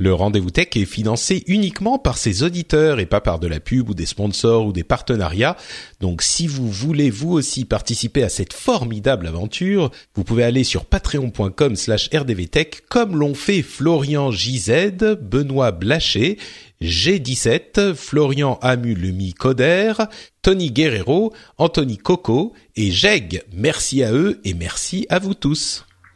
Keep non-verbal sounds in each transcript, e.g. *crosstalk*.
Le rendez-vous tech est financé uniquement par ses auditeurs et pas par de la pub ou des sponsors ou des partenariats. Donc si vous voulez vous aussi participer à cette formidable aventure, vous pouvez aller sur patreon.com slash rdvtech comme l'ont fait Florian JZ, Benoît Blaché, G17, Florian Amulumi Coder, Tony Guerrero, Anthony Coco et Jeg. Merci à eux et merci à vous tous.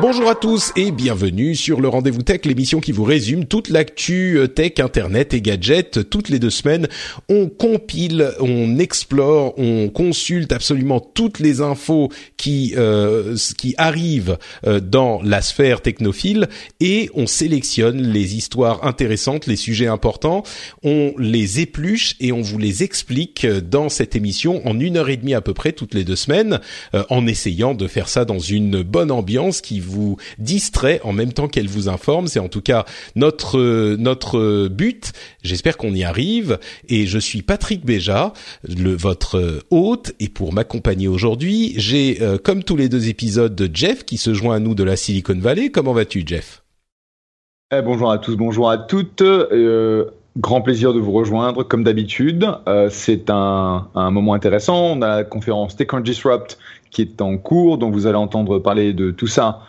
Bonjour à tous et bienvenue sur le Rendez-vous Tech, l'émission qui vous résume toute l'actu euh, tech, internet et gadgets. Toutes les deux semaines, on compile, on explore, on consulte absolument toutes les infos qui euh, qui arrivent euh, dans la sphère technophile et on sélectionne les histoires intéressantes, les sujets importants, on les épluche et on vous les explique dans cette émission en une heure et demie à peu près toutes les deux semaines, euh, en essayant de faire ça dans une bonne ambiance qui vous distrait en même temps qu'elle vous informe. C'est en tout cas notre notre but. J'espère qu'on y arrive. Et je suis Patrick Béja, le votre hôte. Et pour m'accompagner aujourd'hui, j'ai euh, comme tous les deux épisodes de Jeff qui se joint à nous de la Silicon Valley. Comment vas-tu, Jeff? Eh, bonjour à tous, bonjour à toutes. Euh, grand plaisir de vous rejoindre comme d'habitude. Euh, c'est un, un moment intéressant. On a la conférence Tech Disrupt qui est en cours, donc vous allez entendre parler de tout ça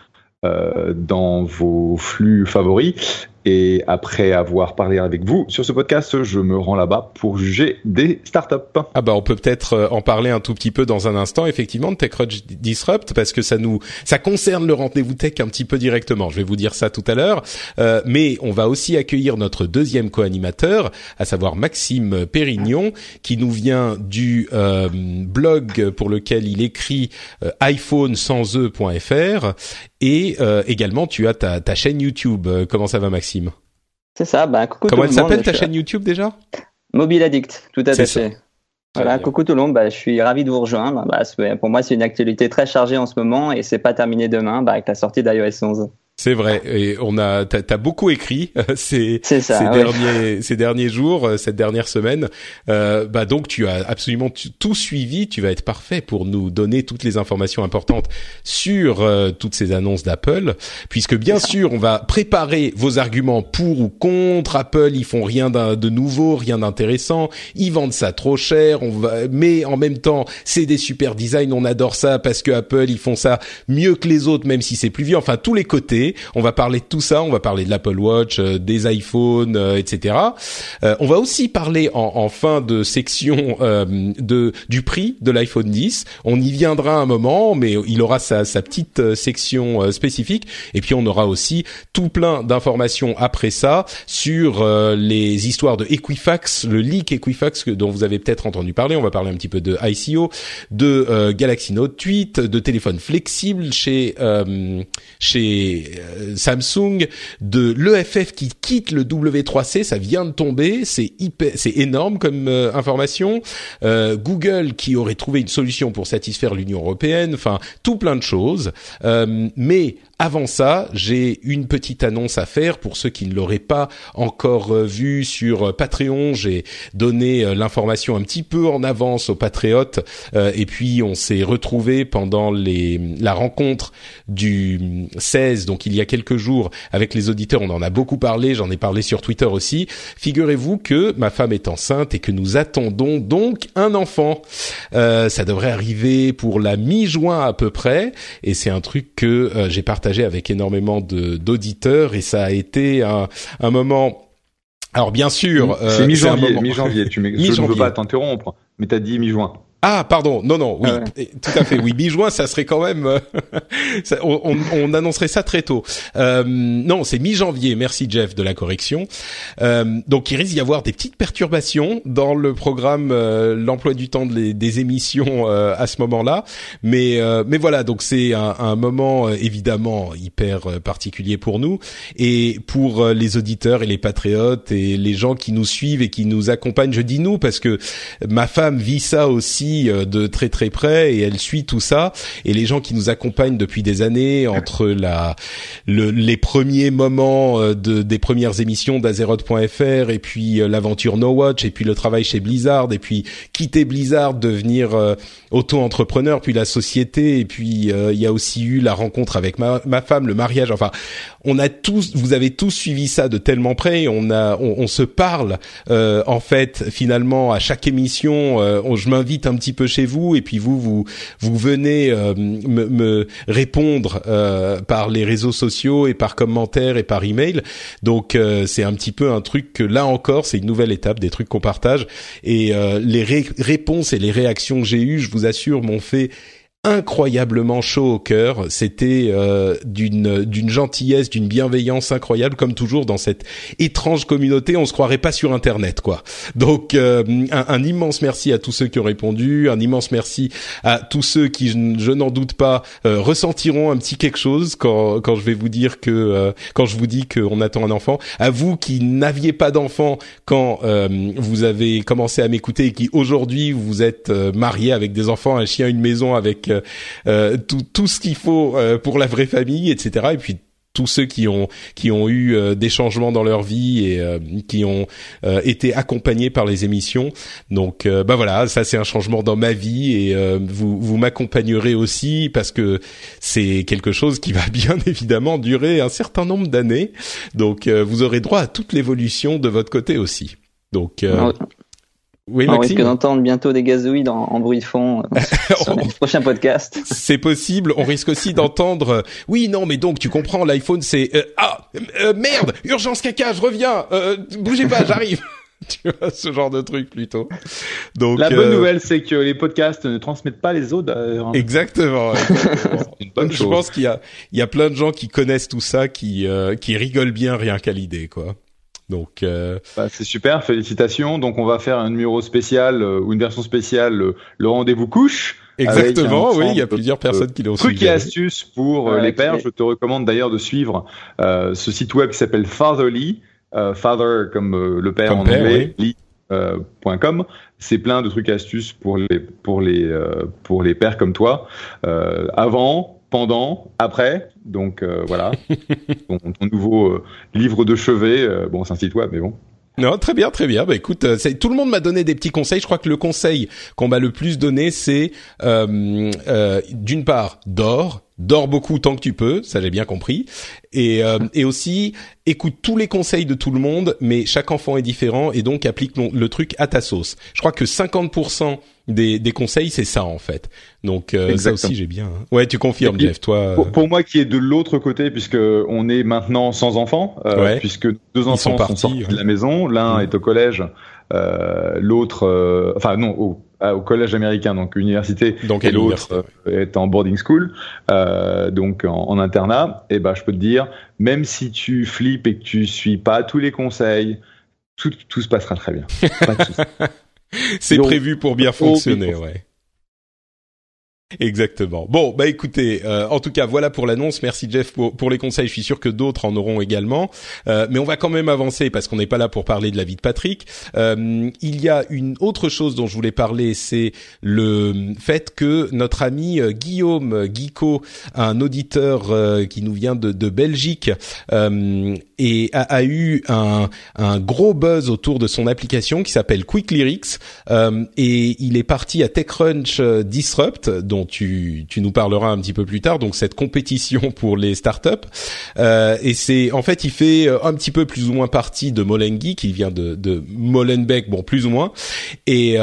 dans vos flux favoris. Et après avoir parlé avec vous sur ce podcast, je me rends là-bas pour juger des startups. Ah bah on peut peut-être euh, en parler un tout petit peu dans un instant effectivement de TechCrunch Disrupt parce que ça nous ça concerne le rendez-vous tech un petit peu directement. Je vais vous dire ça tout à l'heure, Euh, mais on va aussi accueillir notre deuxième co-animateur, à savoir Maxime Pérignon, qui nous vient du euh, blog pour lequel il écrit euh, iPhone sans e.fr et euh, également tu as ta, ta chaîne YouTube. Euh, Comment ça va Maxime? C'est ça, bah, coucou Comment tout elle s'appelle ta chaîne YouTube déjà? Mobile Addict, tout à C'est fait. ça. Voilà, coucou tout le monde, bah, je suis ravi de vous rejoindre. Bah, pour moi, c'est une actualité très chargée en ce moment et c'est pas terminé demain bah, avec la sortie d'iOS 11. C'est vrai, et on a, t'as, t'as beaucoup écrit *laughs* ces, ça, ces ouais. derniers, ces derniers jours, euh, cette dernière semaine. Euh, bah donc tu as absolument tout suivi. Tu vas être parfait pour nous donner toutes les informations importantes sur euh, toutes ces annonces d'Apple, puisque bien sûr on va préparer vos arguments pour ou contre Apple. Ils font rien de nouveau, rien d'intéressant. Ils vendent ça trop cher. On va, mais en même temps c'est des super designs. On adore ça parce que Apple ils font ça mieux que les autres, même si c'est plus vieux. Enfin tous les côtés. On va parler de tout ça. On va parler de l'Apple Watch, euh, des iPhones, euh, etc. Euh, on va aussi parler en, en fin de section euh, de du prix de l'iPhone 10. On y viendra un moment, mais il aura sa, sa petite euh, section spécifique. Et puis on aura aussi tout plein d'informations après ça sur les histoires de Equifax, le leak Equifax que- dont vous avez peut-être entendu parler. On va parler un petit peu de ICO, de Galaxy Note 8, de téléphones flexibles chez chez Samsung, de l'EFF qui quitte le W3C, ça vient de tomber, c'est c'est énorme comme euh, information. Euh, Google qui aurait trouvé une solution pour satisfaire l'Union européenne, enfin tout plein de choses. Euh, mais avant ça, j'ai une petite annonce à faire pour ceux qui ne l'auraient pas encore euh, vu sur euh, Patreon. J'ai donné euh, l'information un petit peu en avance aux patriotes euh, et puis on s'est retrouvé pendant les la rencontre du 16, donc il y a quelques jours avec les auditeurs. On en a beaucoup parlé, j'en ai parlé sur Twitter aussi. Figurez-vous que ma femme est enceinte et que nous attendons donc un enfant. Euh, ça devrait arriver pour la mi-juin à peu près et c'est un truc que j'ai partagé avec énormément d'auditeurs et ça a été un, un moment Alors bien sûr, c'est mi-janvier. Mi-janvier. Tu je ne veux pas t'interrompre, mais t'as dit mi-juin. Ah, pardon, non, non, oui, ah tout à fait, oui, mi-juin, ça serait quand même, euh, *laughs* on, on, annoncerait ça très tôt. Euh, non, c'est mi-janvier, merci Jeff de la correction. Euh, donc il risque d'y avoir des petites perturbations dans le programme, euh, l'emploi du temps des émissions euh, à ce moment-là, mais mais voilà, donc c'est un, un, moment évidemment hyper particulier pour nous et pour les auditeurs et les patriotes et les gens qui nous suivent et qui nous accompagnent. Je dis nous parce que ma femme vit ça aussi euh, de très très près et elle suit tout ça. Et les gens qui nous accompagnent depuis des années entre la les premiers moments euh, de, des premières émissions d'Azeroth.fr et puis euh, l'aventure No Watch et puis le travail chez Blizzard et puis quitter Blizzard, devenir auto-entrepreneur puis la société et puis il y a aussi eu la rencontre avec ma, ma femme, le mariage. Enfin, on a tous, vous avez tous suivi ça de tellement près. On a, on, se parle euh, en fait finalement à chaque émission. Euh, je m'invite un petit peu chez vous et puis vous, vous, vous venez euh, me, me, répondre par les réseaux sociaux et par commentaires et par email. Donc c'est un petit peu un truc que là encore, c'est une nouvelle étape des trucs qu'on partage et les réponses et les réactions que j'ai eues, je vous assure, m'ont fait incroyablement chaud au cœur. C'était euh, d'une gentillesse, d'une bienveillance incroyable, comme toujours dans cette étrange communauté. On se croirait pas sur Internet, quoi. Donc euh, un, immense merci à tous ceux qui ont répondu, un immense merci à tous ceux qui, je, n'en doute pas, euh, ressentiront un petit quelque chose quand quand je vais vous dire que quand je vous dis qu'on attend un enfant. À vous qui n'aviez pas d'enfant quand vous avez commencé à m'écouter et qui aujourd'hui vous êtes mariés avec des enfants, un chien, une maison avec euh, tout, tout ce qu'il faut euh, pour la vraie famille, etc. Et puis tous ceux qui ont qui ont eu euh, des changements dans leur vie et qui ont été accompagnés par les émissions. Donc bah voilà, ça c'est un changement dans ma vie et vous vous m'accompagnerez aussi parce que c'est quelque chose qui va *laughs* bien évidemment durer un certain nombre d'années. Donc vous aurez droit à toute l'évolution de votre côté aussi. Donc oui, on risque d'entendre bientôt des gazouilles en, bruit de fond euh, *laughs* sur le prochain podcast. *laughs* C'est possible. On risque aussi d'entendre. Euh, oui, non, mais donc tu comprends, l'iPhone, c'est euh, ah merde, urgence caca, je reviens. bougez pas, j'arrive. *laughs* tu vois ce genre de truc plutôt. Donc la bonne nouvelle, c'est que les podcasts ne transmettent pas les odeurs. Exactement. une bonne Je pense qu'il y a il y a plein de gens qui connaissent tout ça, qui qui rigolent bien rien qu'à l'idée, quoi. Donc, euh... bah, c'est super, félicitations. Donc, on va faire un numéro spécial euh, ou une version spéciale, euh, le rendez-vous couche. Exactement, oui, il y a plusieurs personnes qui l'ont suivi. Trucs et astuces pour euh, les pères. Je te recommande d'ailleurs de suivre ce site web qui s'appelle Fatherly, Father comme le père en anglais, ly.com. C'est plein de trucs et astuces pour les pour les pour les pères comme toi. avant, pendant, après. Donc euh, voilà, *laughs* ton, nouveau euh, livre de chevet. Euh, bon, c'est un site web, mais bon. Non, très bien, très bien. Bah écoute, tout le monde m'a donné des petits conseils. Je crois que le conseil qu'on m'a le plus donné, c'est d'une part, dors, dors beaucoup tant que tu peux, ça j'ai bien compris, et, *laughs* et aussi écoute tous les conseils de tout le monde, mais chaque enfant est différent et donc applique le truc à ta sauce. Je crois que 50% des, des conseils, c'est ça en fait. Donc euh, ça aussi j'ai bien. Hein. Ouais, tu confirmes, Jeff. Toi. Euh, pour, moi, qui est de l'autre côté, puisque on est maintenant sans enfants, euh, puisque deux enfants sont, partis, sortis de la maison, l'un mm. est au collège, euh, l'autre, euh, enfin non, au, au, collège américain, donc université, donc, et l'autre est en boarding school, donc en, en, internat. Et ben, je peux te dire, même si tu flippes et que tu suis pas tous les conseils, tout, tout se passera très bien. Pas de *laughs* C'est prévu pour bien fonctionner, ouais. Exactement. Bon, bah écoutez, euh, en tout cas, voilà pour l'annonce. Merci Jeff pour, les conseils. Je suis sûr que d'autres en auront également. Euh, mais on va quand même avancer parce qu'on n'est pas là pour parler de la vie de Patrick. Euh, il y a une autre chose dont je voulais parler, c'est le fait que notre ami Guillaume Guico, un auditeur qui nous vient de, de Belgique, et a, a eu un, un, gros buzz autour de son application qui s'appelle Quick Lyrics. et il est parti à TechCrunch Disrupt, dont dont tu, tu nous parleras un petit peu plus tard. Donc cette compétition *laughs* pour les startups. Euh, et c'est en fait, il fait un petit peu plus ou moins partie de Molengi, qui vient de, de Molenbeek, bon plus ou moins. Et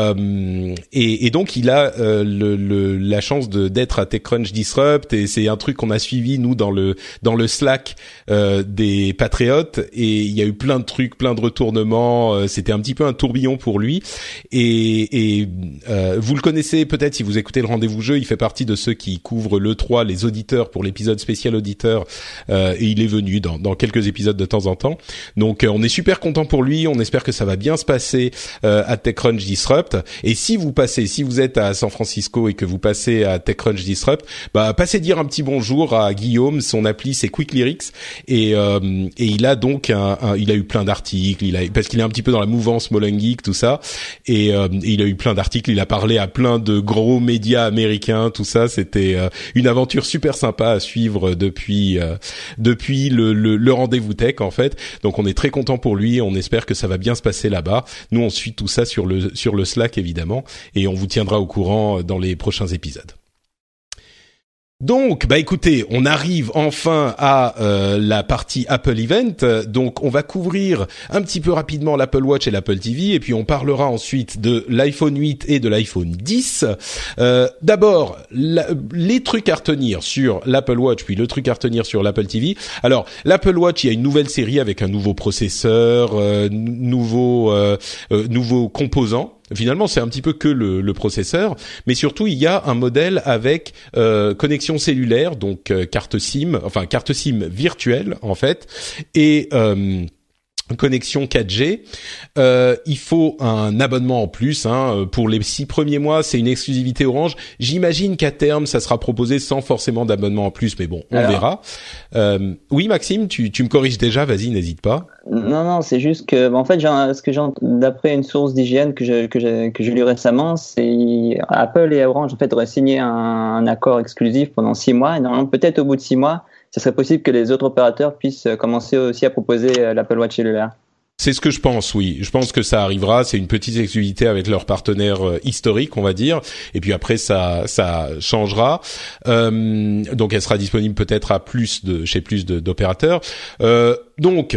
et, et, donc il a le, le, la chance d'être à TechCrunch Disrupt. Et c'est un truc qu'on a suivi nous dans le dans le Slack des patriotes. Et il y a eu plein de trucs, plein de retournements. C'était un petit peu un tourbillon pour lui. Et, et euh, vous le connaissez peut-être si vous écoutez le rendez-vous jeu. Fait partie de ceux qui couvrent le 3, les auditeurs pour l'épisode spécial auditeur. Euh, et il est venu dans, quelques épisodes de temps en temps. Donc euh, on est super content pour lui. On espère que ça va bien se passer euh, à TechCrunch Disrupt. Et si vous passez, si vous êtes à San Francisco et que vous passez à TechCrunch Disrupt, bah passez dire un petit bonjour à Guillaume. Son appli c'est Quick Lyrics et, et il a donc un, il a eu plein d'articles. Il a parce qu'il est un petit peu dans la mouvance Molen Geek tout ça et euh, il a eu plein d'articles, il a parlé à plein de gros médias américains, tout ça. C'était euh, une aventure super sympa à suivre depuis euh, depuis le, le, rendez-vous tech en fait. Donc on est très content pour lui. On espère que ça va bien se passer là-bas. Nous on suit tout ça sur le sur le Slack évidemment et on vous tiendra au courant dans les prochains épisodes. Donc, bah écoutez, on arrive enfin à euh, la partie Apple Event. Donc, on va couvrir un petit peu rapidement l'Apple Watch et l'Apple TV, et puis on parlera ensuite de l'iPhone 8 et de l'iPhone 10. Euh, D'abord, les trucs à retenir sur l'Apple Watch, puis le truc à retenir sur l'Apple TV. Alors, l'Apple Watch, il y a une nouvelle série avec un nouveau processeur, euh, nouveau euh, euh, nouveau composant Finalement, c'est un petit peu que le, processeur, mais surtout il y a un modèle avec euh, connexion cellulaire, donc euh, carte SIM, enfin carte SIM virtuelle en fait, et euh, connexion 4G. Euh, il faut un abonnement en plus hein, pour les six premiers mois. C'est une exclusivité Orange. J'imagine qu'à terme, ça sera proposé sans forcément d'abonnement en plus, mais bon, on verra. Euh, oui, Maxime, tu, tu me corriges déjà. Vas-y, n'hésite pas. Non, non, c'est juste que, en fait, ce que j'ai d'après une source d'hygiène que j'ai que j'ai que j'ai lu récemment, c'est Apple et Orange en fait auraient signé un, un accord exclusif pendant six mois. Et normalement, peut-être au bout de six mois ce serait possible que les autres opérateurs puissent euh, commencer aussi à proposer euh, l'Apple Watch cellulaire. C'est ce que je pense, oui. Je pense que ça arrivera. C'est une petite exclusivité avec leurs partenaires euh, historiques, on va dire. Et puis après, ça, ça changera. Euh, donc, elle sera disponible peut-être à plus de chez plus d'opérateurs. Euh, donc,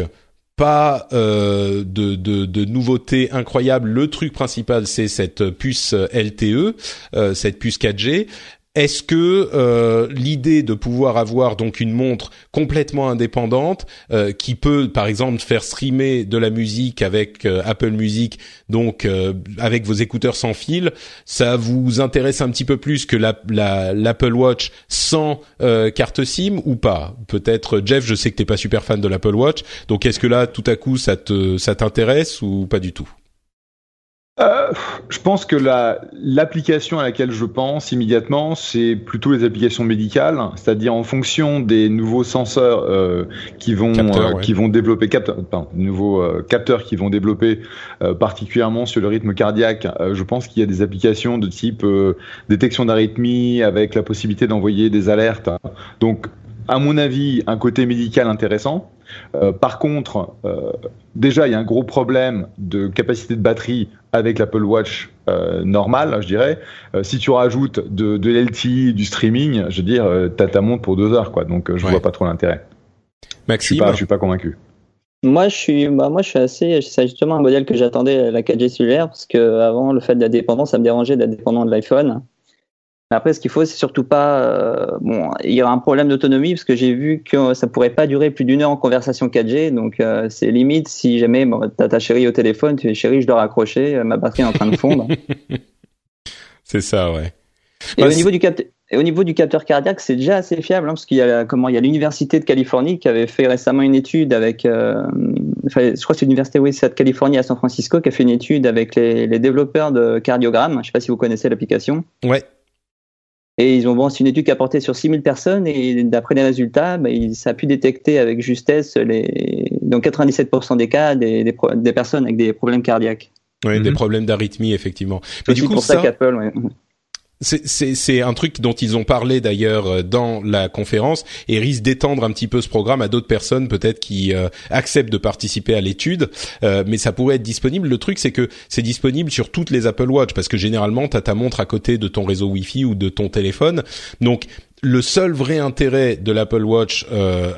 pas euh, de, de, de, nouveautés incroyables. Le truc principal, c'est cette puce LTE, euh, cette puce 4G. Est-ce que euh, l'idée de pouvoir avoir donc une montre complètement indépendante euh, qui peut par exemple faire streamer de la musique avec euh, Apple Music donc avec vos écouteurs sans fil, ça vous intéresse un petit peu plus que l'Apple la, Watch sans carte SIM ou pas? Peut-être Jeff, je sais que t'es pas super fan de l'Apple Watch, donc est-ce que là tout à coup ça te ça t'intéresse ou pas du tout? Euh, je pense que l'application à laquelle je pense immédiatement, c'est plutôt les applications médicales, c'est-à-dire en fonction des nouveaux senseurs euh, qui vont euh, qui vont développer capteurs, nouveaux capteurs qui vont développer particulièrement sur le rythme cardiaque. je pense qu'il y a des applications de type détection d'arythmie avec la possibilité d'envoyer des alertes. Donc à mon avis, un côté médical intéressant. Euh, par contre, euh, déjà, il y a un gros problème de capacité de batterie avec l'Apple Watch euh, normal, je dirais. Euh, si tu rajoutes de, de l'LTE, du streaming, je veux dire, euh, t'as ta montre pour deux heures, quoi. Donc, je vois pas trop l'intérêt. Maxime, je suis pas, je suis pas convaincu. Moi, je suis, bah, moi, je suis assez. C'est justement un modèle que j'attendais la 4G cellulaire parce que avant, le fait de la dépendance, ça me dérangeait d'être dépendant de l'iPhone. Après, ce qu'il faut, c'est surtout pas. Euh, bon, il y aura un problème d'autonomie parce que j'ai vu que ça pourrait pas durer plus d'une heure en conversation 4G. Donc, euh, c'est limite si jamais bon, t'as ta chérie au téléphone, tu es chérie, je dois raccrocher, euh, ma batterie est en train de fondre. *laughs* c'est ça, ouais. Et, au niveau du et au niveau du capteur cardiaque, c'est déjà assez fiable hein, parce qu'il y a comment il y a l'université de Californie qui avait fait récemment une étude avec. Euh, enfin, je crois que c'est l'université oui, de Californie à San Francisco qui a fait une étude avec les, les développeurs de cardiogramme. Je sais pas si vous connaissez l'application. Ouais. Et ils ont bon, c'est une étude qui a porté sur 6000 personnes et d'après les résultats, bah, ça a pu détecter avec justesse les, dans 97% des cas des, des, des, personnes avec des problèmes cardiaques. Oui, des mhm. problèmes d'arythmie effectivement. Mais du coup, pour ça, qu'Apple, ouais. C'est un truc dont ils ont parlé d'ailleurs euh, dans la conférence et risque d'étendre un petit peu ce programme à d'autres personnes peut-être qui euh, acceptent de participer à l'étude, euh, mais ça pourrait être disponible. Le truc c'est que c'est disponible sur toutes les Apple Watch parce que généralement tu as ta montre à côté de ton réseau Wi-Fi ou de ton téléphone. Donc le seul vrai intérêt de l'Apple Watch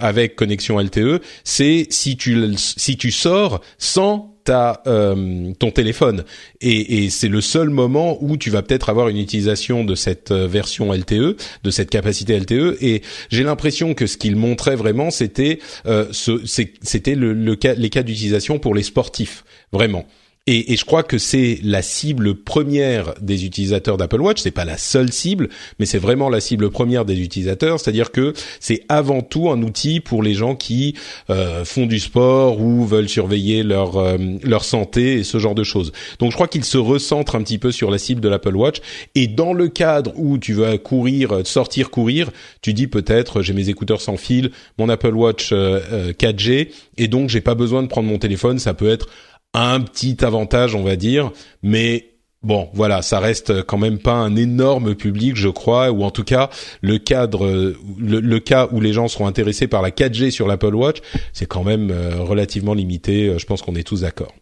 avec connexion LTE, c'est si tu si tu sors sans ta euh, ton téléphone et, et c'est le seul moment où tu vas peut-être avoir une utilisation de cette euh, version LTE, de cette capacité LTE. Et j'ai l'impression que ce qu'il montrait vraiment, c'était euh, c'était le, le cas, les cas d'utilisation pour les sportifs, vraiment. Et, et, je crois que c'est la cible première des utilisateurs d'Apple Watch. C'est pas la seule cible, mais c'est vraiment la cible première des utilisateurs. C'est-à-dire que c'est avant tout un outil pour les gens qui euh, font du sport ou veulent surveiller leur euh, leur santé et ce genre de choses. Donc je crois qu'il se recentre un petit peu sur la cible de l'Apple Watch. Et dans le cadre où tu vas courir, sortir courir, tu dis peut-être j'ai mes écouteurs sans fil, mon Apple Watch 4G, euh, et donc j'ai pas besoin de prendre mon téléphone. Ça peut être un petit avantage, on va dire, mais Bon, voilà, ça reste quand même pas un énorme public, je crois, ou en tout cas le cadre, le, cas où les gens seront intéressés par la 4G sur l'Apple Watch, c'est quand même euh, relativement limité. Euh, je pense qu'on est tous d'accord.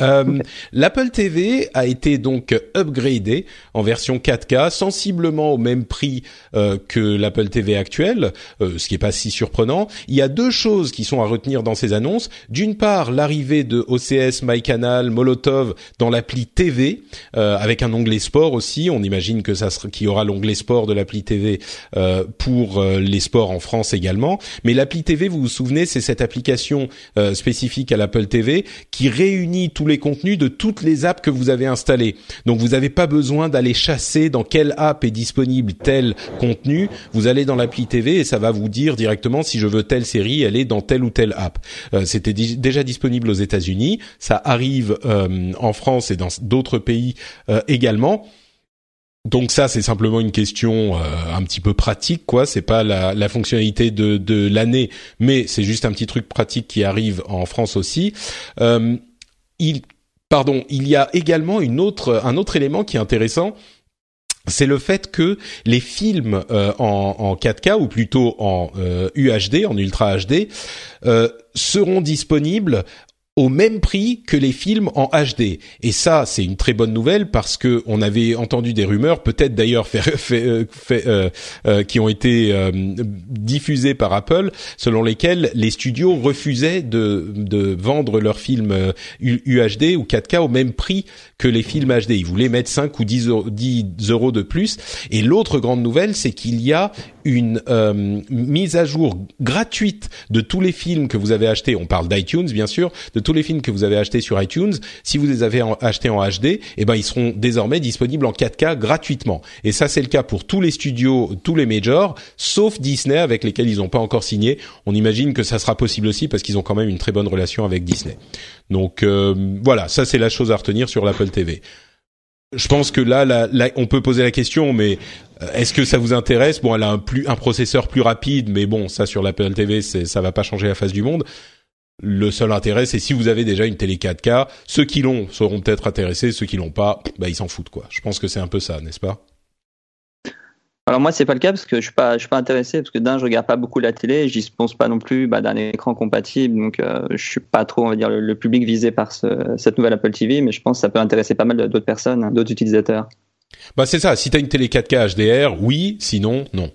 Euh, L'Apple TV a été donc upgradé en version 4K, sensiblement au même prix euh, que l'Apple TV actuelle, euh, ce qui est pas si surprenant. Il y a deux choses qui sont à retenir dans ces annonces. D'une part, l'arrivée de OCS, MyCanal, Molotov dans l'appli TV, avec un onglet sport aussi. On imagine que ça qu'il y aura l'onglet sport de l'appli TV pour les sports en France également. Mais l'appli TV, vous vous souvenez, c'est cette application spécifique à l'Apple TV qui réunit tous les contenus de toutes les apps que vous avez installées. Donc vous n'avez pas besoin d'aller chasser dans quelle app est disponible tel contenu. Vous allez dans l'appli TV et ça va vous dire directement si je veux telle série, elle est dans telle ou telle app. Euh, C'était déjà disponible aux États-Unis, ça arrive euh, en France et dans d'autres pays euh, également. Donc ça, c'est simplement une question euh, un petit peu pratique, quoi. C'est pas la, la, fonctionnalité de, de l'année, mais c'est juste un petit truc pratique qui arrive en France aussi. Euh, il, pardon, il y a également une autre, un autre élément qui est intéressant. C'est le fait que les films euh, en, en, 4K ou plutôt en UHD, en Ultra HD, euh, seront disponibles au même prix que les films en HD. Et ça, c'est une très bonne nouvelle parce que on avait entendu des rumeurs, peut-être d'ailleurs *laughs* euh, euh, euh, qui ont été euh, diffusées par Apple, selon lesquelles les studios refusaient de, de vendre leurs films UHD ou 4K au même prix que les films HD. Ils voulaient mettre 5 ou 10 euros, 10 euros de plus. Et l'autre grande nouvelle, c'est qu'il y a une mise à jour gratuite de tous les films que vous avez achetés. On parle d'iTunes, bien sûr, les films que vous avez achetés sur iTunes, si vous les avez achetés en HD, eh ben ils seront désormais disponibles en 4K gratuitement. Et ça c'est le cas pour tous les studios, tous les majors, sauf Disney avec lesquels ils n'ont pas encore signé. On imagine que ça sera possible aussi parce qu'ils ont quand même une très bonne relation avec Disney. Donc euh, voilà, ça c'est la chose à retenir sur l'Apple TV. Je pense que là, là, on peut poser la question, mais euh, est-ce que ça vous intéresse? Bon, elle a un, plus, un processeur plus rapide, mais bon, ça sur l'Apple TV, ça va pas changer la face du monde. Le seul intérêt, c'est si vous avez déjà une télé 4K, ceux qui l'ont seront peut-être intéressés, ceux qui l'ont pas, bah ils s'en foutent quoi. Je pense que c'est un peu ça, n'est-ce pas? Alors moi c'est pas le cas parce que je suis pas je suis pas intéressé parce que d'un je regarde pas beaucoup la télé, j'y pense pas non plus bah, d'un écran compatible donc euh, je suis pas trop on va dire le, public visé par cette nouvelle Apple TV mais je pense que ça peut intéresser pas mal d'autres personnes, hein, d'autres utilisateurs. Bah c'est ça, si tu as une télé 4K HDR, oui, sinon non.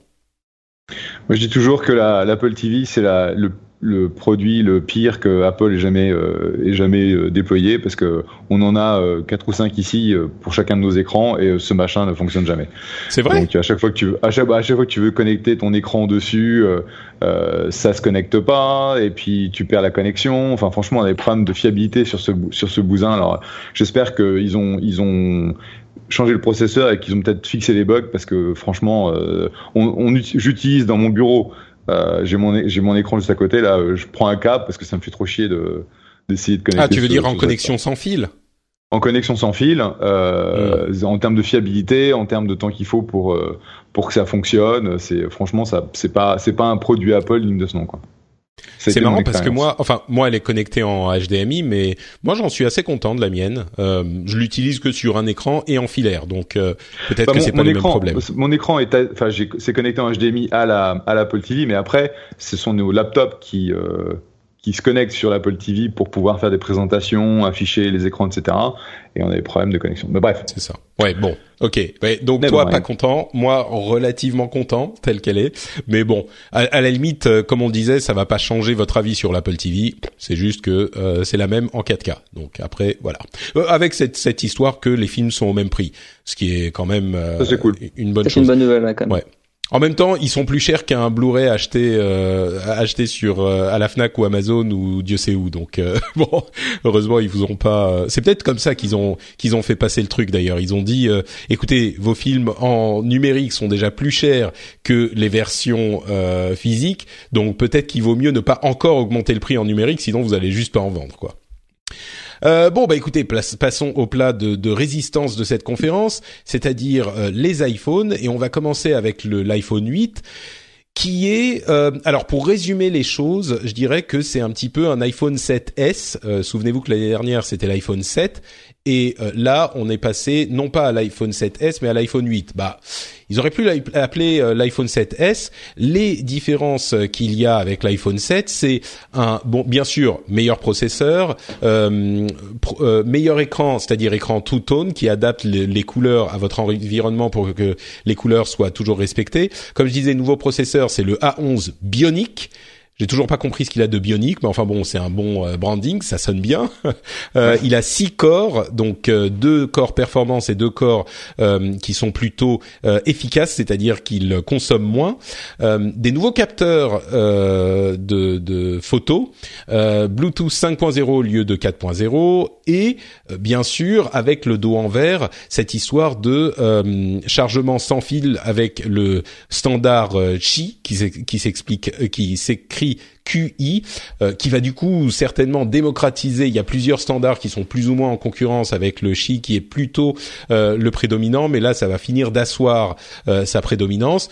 Moi je dis toujours que l'Apple TV c'est la le le produit le pire que Apple ait jamais euh, ait jamais euh, déployé parce que on en a euh, quatre ou cinq ici pour chacun de nos écrans et ce machin ne fonctionne jamais. C'est vrai. Donc à chaque fois que tu veux, à chaque, à chaque fois que tu veux connecter ton écran dessus, euh, ça se connecte pas et puis tu perds la connexion. Enfin franchement, on a des problèmes de fiabilité sur ce sur ce bousin. Alors j'espère qu'ils ont ils ont changé le processeur et qu'ils ont peut-être fixé les bugs parce que franchement, on, on j'utilise dans mon bureau euh, j'ai mon j'ai mon écran juste à côté là. Euh, je prends un câble parce que ça me fait trop chier de d'essayer de connecter. Ah, tu veux dire en connexion sans fil? En connexion sans fil, euh, hmm. en termes de fiabilité, en termes de temps qu'il faut pour euh, pour que ça fonctionne. C'est franchement ça c'est pas c'est pas un produit Apple digne de ce nom quoi. C'est marrant parce que moi, enfin moi, elle est connectée en HDMI, mais moi j'en suis assez content de la mienne. Euh, je l'utilise que sur un écran et en filaire, donc euh, peut-être bah, que c'est pas le même problème. Mon écran est, enfin, c'est connecté en HDMI à la à l'Apple TV, mais après, ce sont nos laptops qui euh, qui se connectent sur l'Apple TV pour pouvoir faire des présentations, afficher les écrans, etc. Et on a des problèmes de connexion. Mais bref. C'est ça. Ouais, bon, ok. donc toi, pas content. Moi, relativement content, telle qu'elle est. Mais bon, à, la limite, euh, comme on disait, ça va pas changer votre avis sur l'Apple TV. C'est juste que euh, c'est la même en 4K. Donc après, voilà. Euh, avec cette, cette histoire que les films sont au même prix, ce qui est quand même cool. une bonne chose. C'est une bonne nouvelle, quand même. Ouais. En même temps, ils sont plus chers qu'un Blu-ray acheté euh, acheté sur euh, à la Fnac ou Amazon ou Dieu sait où. Donc euh, *laughs* bon, heureusement ils vous ont pas. Euh, c'est peut-être comme ça qu'ils ont qu'ils ont fait passer le truc d'ailleurs. Ils ont dit, écoutez, vos films en numérique sont déjà plus chers que les versions physiques, donc peut-être qu'il vaut mieux ne pas encore augmenter le prix en numérique, sinon vous allez juste pas en vendre quoi. Euh, bon, bah écoutez, passons au plat de, résistance de cette conférence, c'est-à-dire euh, les iPhones, et on va commencer avec l'iPhone 8 qui est euh, alors pour résumer les choses, je dirais que c'est un petit peu un iPhone 7s. Souvenez-vous que l'année dernière c'était l'iPhone 7 et euh, là, on est passé non pas à l'iPhone 7s, mais à l'iPhone 8. Bah, ils auraient pu l'appeler euh, l'iPhone 7s. Les différences euh, qu'il y a avec l'iPhone 7, c'est un bon, bien sûr, meilleur processeur, euh, meilleur écran, c'est-à-dire écran two tone qui adapte les, couleurs à votre environnement pour que les couleurs soient toujours respectées. Comme je disais, nouveau processeur, c'est le A11 Bionic j'ai toujours pas compris ce qu'il a de bionique, mais enfin bon, c'est un bon euh, branding, ça sonne bien. *laughs* euh, il a six corps, donc euh, deux corps performance et deux corps euh, qui sont plutôt efficaces, c'est-à-dire qu'ils consomment moins. des nouveaux capteurs de, de photos, Bluetooth 5.0 au lieu de 4.0, et bien sûr avec le dos en verre, cette histoire de chargement sans fil avec le standard Qi qui s'explique, qui s'écrit QI, euh, qui va du coup certainement démocratiser. Il y a plusieurs standards qui sont plus ou moins en concurrence avec le Qi qui est plutôt euh, le prédominant, mais là ça va finir d'asseoir euh, sa prédominance.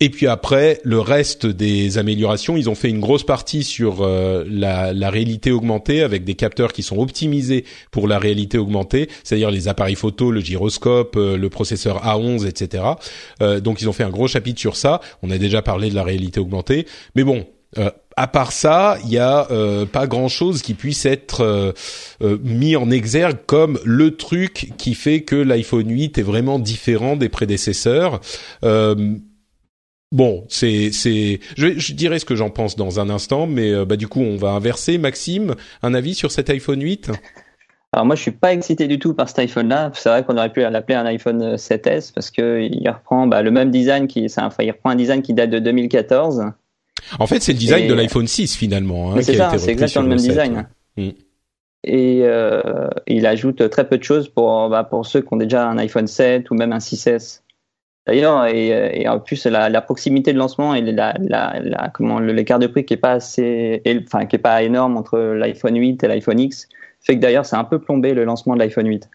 Et puis après, le reste des améliorations, ils ont fait une grosse partie sur la, réalité augmentée avec des capteurs qui sont optimisés pour la réalité augmentée, c'est-à-dire les appareils photo, le gyroscope, le processeur A11, etc. donc ils ont fait un gros chapitre sur ça. On a déjà parlé de la réalité augmentée, mais bon, euh, à part ça, il y a euh, pas grand-chose qui puisse être euh, mis en exergue comme le truc qui fait que l'iPhone 8 est vraiment différent des prédécesseurs. Bon, c'est c'est je, je, dirais ce que j'en pense dans un instant, mais bah du coup on va inverser. Maxime, un avis sur cet iPhone 8 alors moi, je suis pas excité du tout par cet iPhone-là. C'est vrai qu'on aurait pu l'appeler un iPhone 7S parce que il reprend bah, le même design qui, enfin, il reprend un design qui date de 2014 en fait, c'est le design de l'iPhone 6 finalement. Hein, c'est ça, c'est exactement le même design. Mm. Et euh, il ajoute très peu de choses pour, bah, pour ceux qui ont déjà un iPhone 7 ou même un 6S. D'ailleurs, et, et, en plus la, la, proximité de lancement et la, la, la comment l'écart de prix qui est pas assez, enfin qui est pas énorme entre l'iPhone 8 et l'iPhone X, fait que d'ailleurs c'est un peu plombé le lancement de l'iPhone 8.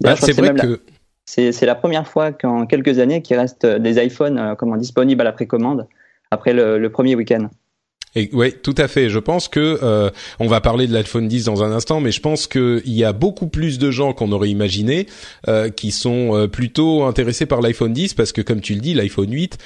Bah, c'est vrai que c'est la première fois qu'en quelques années qu'il reste des iPhones euh, comment disponibles à la précommande après le, premier week-end. Ouais, tout à fait. Je pense que euh, on va parler de l'iPhone 10 dans un instant, mais je pense qu'il y a beaucoup plus de gens qu'on aurait imaginé euh, qui sont euh, plutôt intéressés par l'iPhone 10 parce que, comme tu le dis, l'iPhone 8,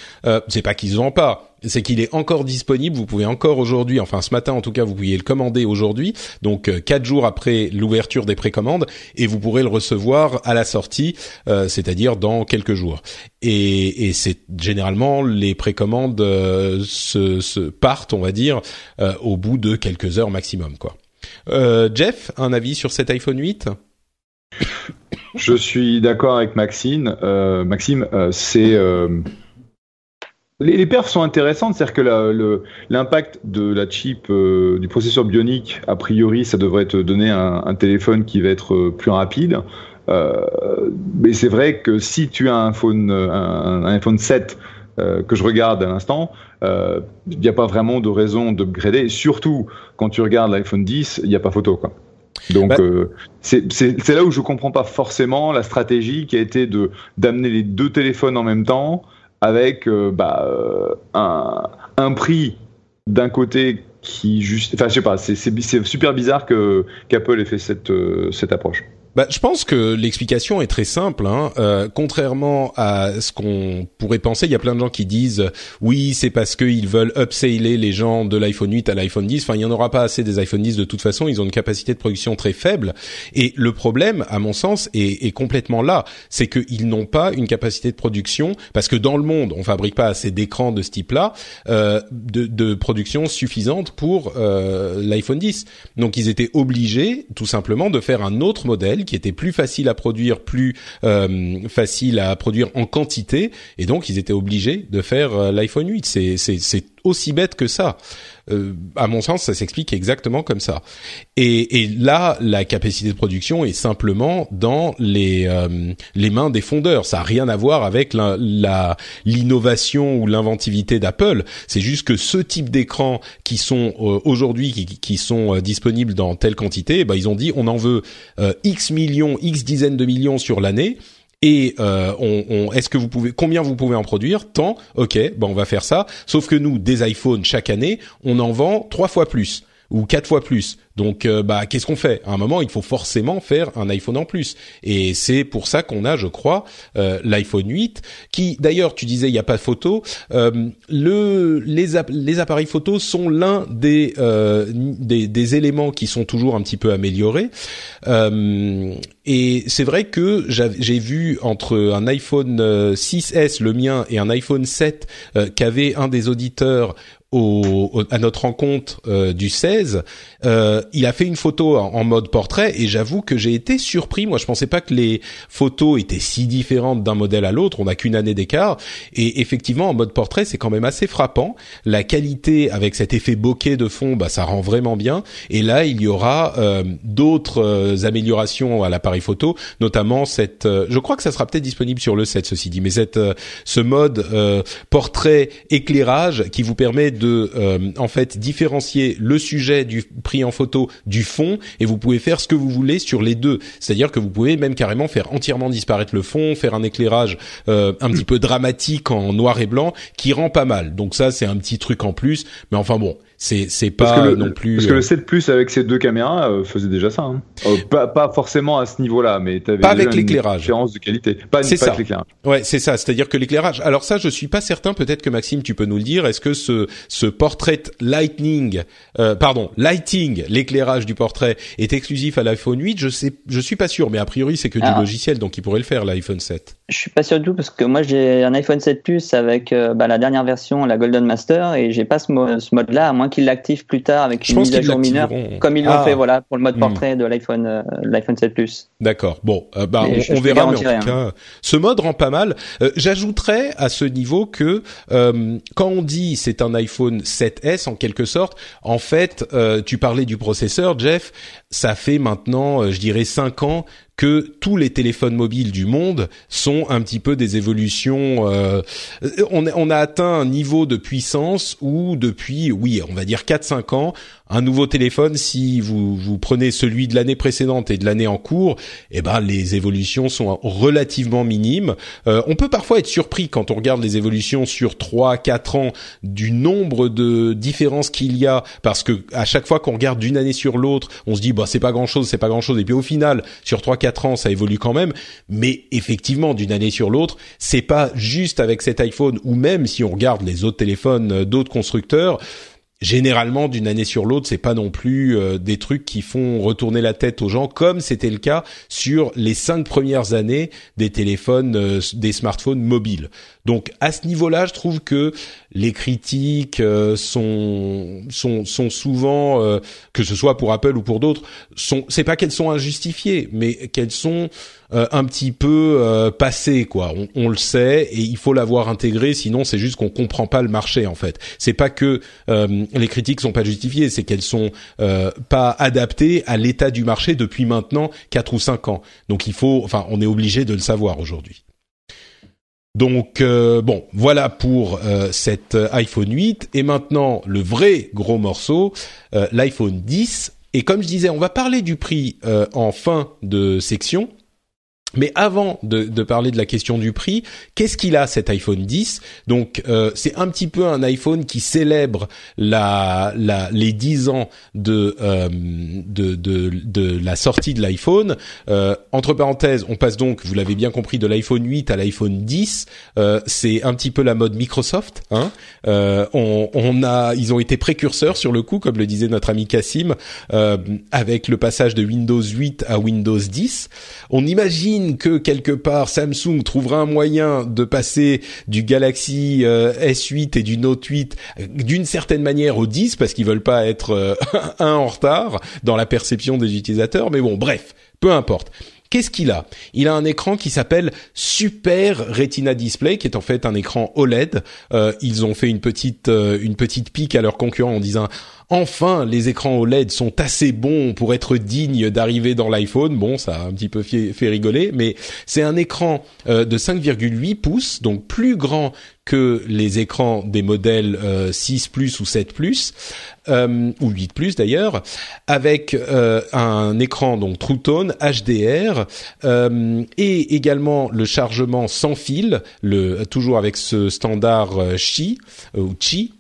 c'est pas qu'ils ont pas, c'est qu'il est encore disponible. Vous pouvez encore aujourd'hui, enfin ce matin en tout cas, vous pouvez le commander aujourd'hui, donc euh, quatre jours après l'ouverture des précommandes, et vous pourrez le recevoir à la sortie, euh, c'est-à-dire dans quelques jours. Et, et c'est généralement les précommandes euh, se, se, partent, on va dire, au bout de quelques heures maximum, quoi. Jeff, un avis sur cet iPhone 8 Je suis d'accord avec Maxime. Maxime, c'est les, perfs sont intéressantes, c'est-à-dire que l'impact de la chip euh, du processeur bionique, a priori, ça devrait te donner un, téléphone qui va être euh, plus rapide. Euh, mais c'est vrai que si tu as un iPhone, un, iPhone 7 que je regarde à l'instant, il n'y a pas vraiment de raison d'upgrader. Surtout quand tu regardes l'iPhone 10, il n'y a pas photo, quoi. Donc bah c'est là où je comprends pas forcément la stratégie qui a été de d'amener les deux téléphones en même temps avec euh, bah, euh, un, prix d'un côté qui juste, enfin je sais pas, c'est super bizarre que qu'Apple ait fait cette cette approche. Bah, je pense que l'explication est très simple. Hein. Euh, contrairement à ce qu'on pourrait penser, il y a plein de gens qui disent oui, c'est parce qu'ils veulent upscaler les gens de l'iPhone 8 à l'iPhone 10. Enfin, il n'y en aura pas assez des iPhone 10 de toute façon. Ils ont une capacité de production très faible. Et le problème, à mon sens, est, est complètement là. C'est qu'ils n'ont pas une capacité de production parce que dans le monde, on fabrique pas assez d'écrans de ce type-là euh, de, de, production suffisante pour euh, l'iPhone 10. Donc, ils étaient obligés, tout simplement, de faire un autre modèle qui était plus facile à produire, plus euh, facile à produire en quantité, et donc ils étaient obligés de faire euh, l'iPhone 8. C'est c'est aussi bête que ça. Euh, à mon sens, ça s'explique exactement comme ça. Et, et, là, la capacité de production est simplement dans les euh, les mains des fondeurs. Ça a rien à voir avec l'innovation ou l'inventivité d'Apple. C'est juste que ce type d'écran qui sont euh, aujourd'hui qui, qui, sont disponibles dans telle quantité, bah, ils ont dit on en veut x millions, x dizaines de millions sur l'année et euh, on, est-ce que vous pouvez combien vous pouvez en produire? Tant ok bon on va faire ça. Sauf que nous des iPhones chaque année on en vend trois fois plus ou quatre fois plus. Donc, euh, bah, qu'est-ce qu'on fait? À un moment, il faut forcément faire un iPhone en plus. Et c'est pour ça qu'on a, je crois, euh, l'iPhone 8, qui, d'ailleurs, tu disais, il n'y a pas de photo. Euh, le, les, les appareils photo sont l'un des, des, des éléments qui sont toujours un petit peu améliorés. et c'est vrai que j'ai vu entre un iPhone 6S, le mien, et un iPhone 7 qu'avait un des auditeurs au, à notre rencontre euh, du 16, euh, il a fait une photo en, mode portrait et j'avoue que j'ai été surpris. Moi, je pensais pas que les photos étaient si différentes d'un modèle à l'autre. On n'a qu'une année d'écart et effectivement, en mode portrait, c'est quand même assez frappant. La qualité avec cet effet bokeh de fond, bah, ça rend vraiment bien. Et là, il y aura euh, d'autres euh, améliorations à l'appareil photo, notamment cette. je crois que ça sera peut-être disponible sur le 7, ceci dit, mais cette ce mode portrait éclairage qui vous permet euh, en fait différencier le sujet du pris en photo du fond et vous pouvez faire ce que vous voulez sur les deux. C'est-à-dire que vous pouvez même carrément faire entièrement disparaître le fond, faire un éclairage euh, un petit peu dramatique en noir et blanc qui rend pas mal. Donc ça c'est un petit truc en plus, mais enfin bon, c'est c'est pas non plus parce que le 7 Plus avec ses deux caméras euh, faisait déjà ça hein. euh, pas, pas forcément à ce niveau-là mais t'avais pas avec l'éclairage. différence de qualité. Pas, c'est ça. ouais c'est ça c'est-à-dire que l'éclairage. Alors ça je suis pas certain peut-être que Maxime tu peux nous le dire est-ce que ce ce portrait lightning euh, pardon lighting l'éclairage du portrait est exclusif à l'iPhone 8 je sais je suis pas sûr mais a priori c'est que du logiciel donc il pourrait le faire l'iPhone 7 je suis pas sûr du tout parce que moi j'ai un iPhone 7 Plus avec euh, bah, la dernière version la Golden Master et j'ai pas ce, ce mode là à moins qu'il l'active plus tard avec une mise à jour mineure, comme ils l'ont ah. fait voilà pour le mode hmm. portrait de l'iPhone euh, l'iPhone 7 Plus. D'accord. Bon, euh, bah on, verra. Mais en tout cas, ce mode rend pas mal. Euh, j'ajouterais à ce niveau que quand on dit c'est un iPhone 7s en quelque sorte, en fait, tu parlais du processeur, Jeff. Ça fait maintenant, je dirais, cinq ans que tous les téléphones mobiles du monde sont un petit peu des évolutions. Euh, on, on, a atteint un niveau de puissance où depuis, oui, on va dire 4-5 ans, un nouveau téléphone, si vous, vous prenez celui de l'année précédente et de l'année en cours, eh ben les évolutions sont relativement minimes. Euh, on peut parfois être surpris quand on regarde les évolutions sur 3-4 ans du nombre de différences qu'il y a, parce que à chaque fois qu'on regarde d'une année sur l'autre, on se dit bah c'est pas grand chose, c'est pas grand chose, et puis au final sur 3-4 ans ça évolue quand même. Mais effectivement d'une année sur l'autre, c'est pas juste avec cet iPhone ou même si on regarde les autres téléphones d'autres constructeurs généralement d'une année sur l'autre, c'est pas non plus euh, des trucs qui font retourner la tête aux gens, comme c'était le cas sur les cinq premières années des téléphones, euh, des smartphones mobiles. Donc à ce niveau-là, je trouve que les critiques euh, sont, sont sont souvent, que ce soit pour Apple ou pour d'autres, sont c'est pas qu'elles sont injustifiées, mais qu'elles sont euh, un petit peu euh, passé quoi. On, on, le sait et il faut l'avoir intégré, sinon c'est juste qu'on comprend pas le marché en fait. C'est pas que euh, les critiques sont pas justifiées, c'est qu'elles sont pas adaptées à l'état du marché depuis maintenant quatre ou cinq ans. Donc il faut, enfin, on est obligé de le savoir aujourd'hui. Donc bon, voilà pour cet iPhone 8 et maintenant le vrai gros morceau, l'iPhone 10. Et comme je disais, on va parler du prix en fin de section mais avant de, de, parler de la question du prix, qu'est-ce qu'il a cet iPhone 10 Donc euh, c'est un petit peu un iPhone qui célèbre la, la les 10 ans de, euh, de, de, de la sortie de l'iPhone. Euh, entre parenthèses, on passe donc, vous l'avez bien compris, de l'iPhone 8 à l'iPhone 10. Euh, c'est un petit peu la mode Microsoft. Hein euh, on, on, a, ils ont été précurseurs sur le coup, comme le disait notre ami Cassim, avec le passage de Windows 8 à Windows 10. On imagine que quelque part Samsung trouvera un moyen de passer du Galaxy euh, S8 et du Note 8 euh, d'une certaine manière au 10 parce qu'ils veulent pas être euh, *laughs* un en retard dans la perception des utilisateurs. Mais bon, bref, peu importe. Qu'est-ce qu'il a? Il a un écran qui s'appelle Super Retina Display, qui est en fait un écran OLED. ils ont fait une petite une petite pique à leurs concurrents en disant enfin les écrans OLED sont assez bons pour être dignes d'arriver dans l'iPhone. Bon, ça a un petit peu fait, rigoler, mais c'est un écran euh, de 5,8 pouces, donc plus grand que les écrans des modèles 6 euh, Plus ou 7 Plus euh, ou 8 Plus d'ailleurs, avec un écran donc True Tone HDR et également le chargement sans fil, toujours avec ce standard Qi ou Qi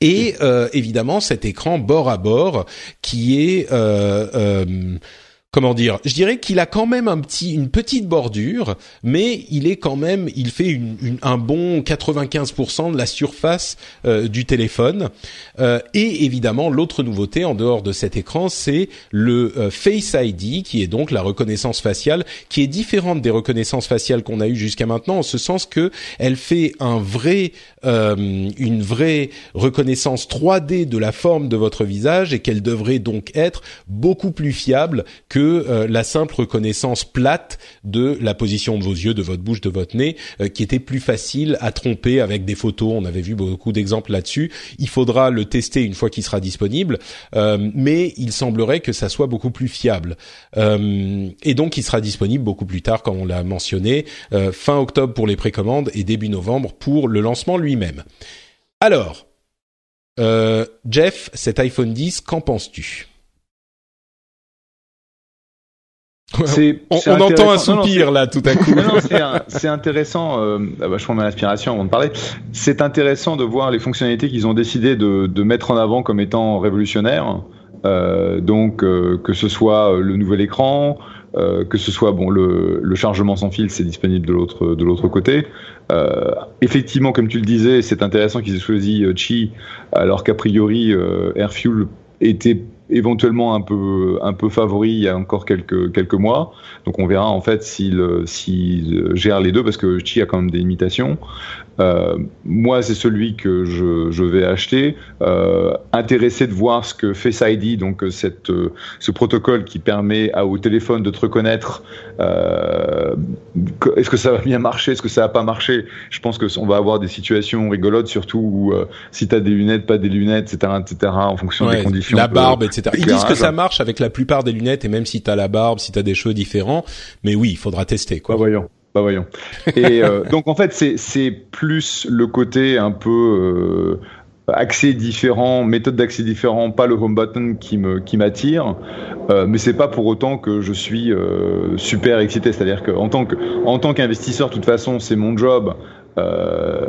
et euh, évidemment cet écran bord à bord qui est euh, euh, comment dire, je dirais qu'il a quand même un petit, une petite bordure, mais il est quand même, il fait un bon 95% de la surface euh, du téléphone. Euh, et évidemment, l'autre nouveauté en dehors de cet écran, c'est le euh, Face ID, qui est donc la reconnaissance faciale, qui est différente des reconnaissances faciales qu'on a eues jusqu'à maintenant, en ce sens que elle fait un vrai, une vraie reconnaissance 3D de la forme de votre visage et qu'elle devrait donc être beaucoup plus fiable que euh, la simple reconnaissance plate de la position de vos yeux, de votre bouche, de votre nez, euh, qui était plus facile à tromper avec des photos. On avait vu beaucoup d'exemples là-dessus. Il faudra le tester une fois qu'il sera disponible, euh, mais il semblerait que ça soit beaucoup plus fiable. et donc, il sera disponible beaucoup plus tard, comme on l'a mentionné, fin octobre pour les précommandes et début novembre pour le lancement lui-même. Alors, Jeff, cet iPhone 10, qu'en penses-tu? On, entend un soupir là tout à coup. *laughs* c'est intéressant. Euh, ah bah, je prends ma inspiration avant de parler. C'est intéressant de voir les fonctionnalités qu'ils ont décidé de, de, mettre en avant comme étant révolutionnaires. Euh, donc euh, que ce soit le nouvel écran, euh, que ce soit bon le, le chargement sans fil, c'est disponible de l'autre de l'autre côté. Euh, effectivement, comme tu le disais, c'est intéressant qu'ils aient choisi Qi alors qu'a priori AirFuel était éventuellement un peu un peu favori il y a encore quelques quelques mois. Donc on verra en fait s'il s'il gère les deux parce que Chi a quand même des limitations. Euh, moi, c'est celui que je, je vais acheter. Euh, intéressé de voir ce que Face ID, donc euh, cette, euh, ce protocole qui permet à, au téléphone de te reconnaître. Euh, est-ce que ça va bien marcher Est-ce que ça va pas marcher Je pense que on va avoir des situations rigolotes, surtout où si tu as des lunettes, pas des lunettes, etc., etc., en fonction des conditions. La barbe, etc. Ils disent que ça marche avec la plupart des lunettes et même si tu as la barbe, si tu as des cheveux différents. Mais oui, il faudra tester. Quoi. Bah, voyons. Bah voyons. Et euh, *laughs* donc en fait, c'est plus le côté un peu euh, accès différent, méthode d'accès différent, pas le home button qui me qui m'attire, euh, mais c'est pas pour autant que je suis euh, super excité. C'est-à-dire que en tant que en tant qu'investisseur, de toute façon, c'est mon job,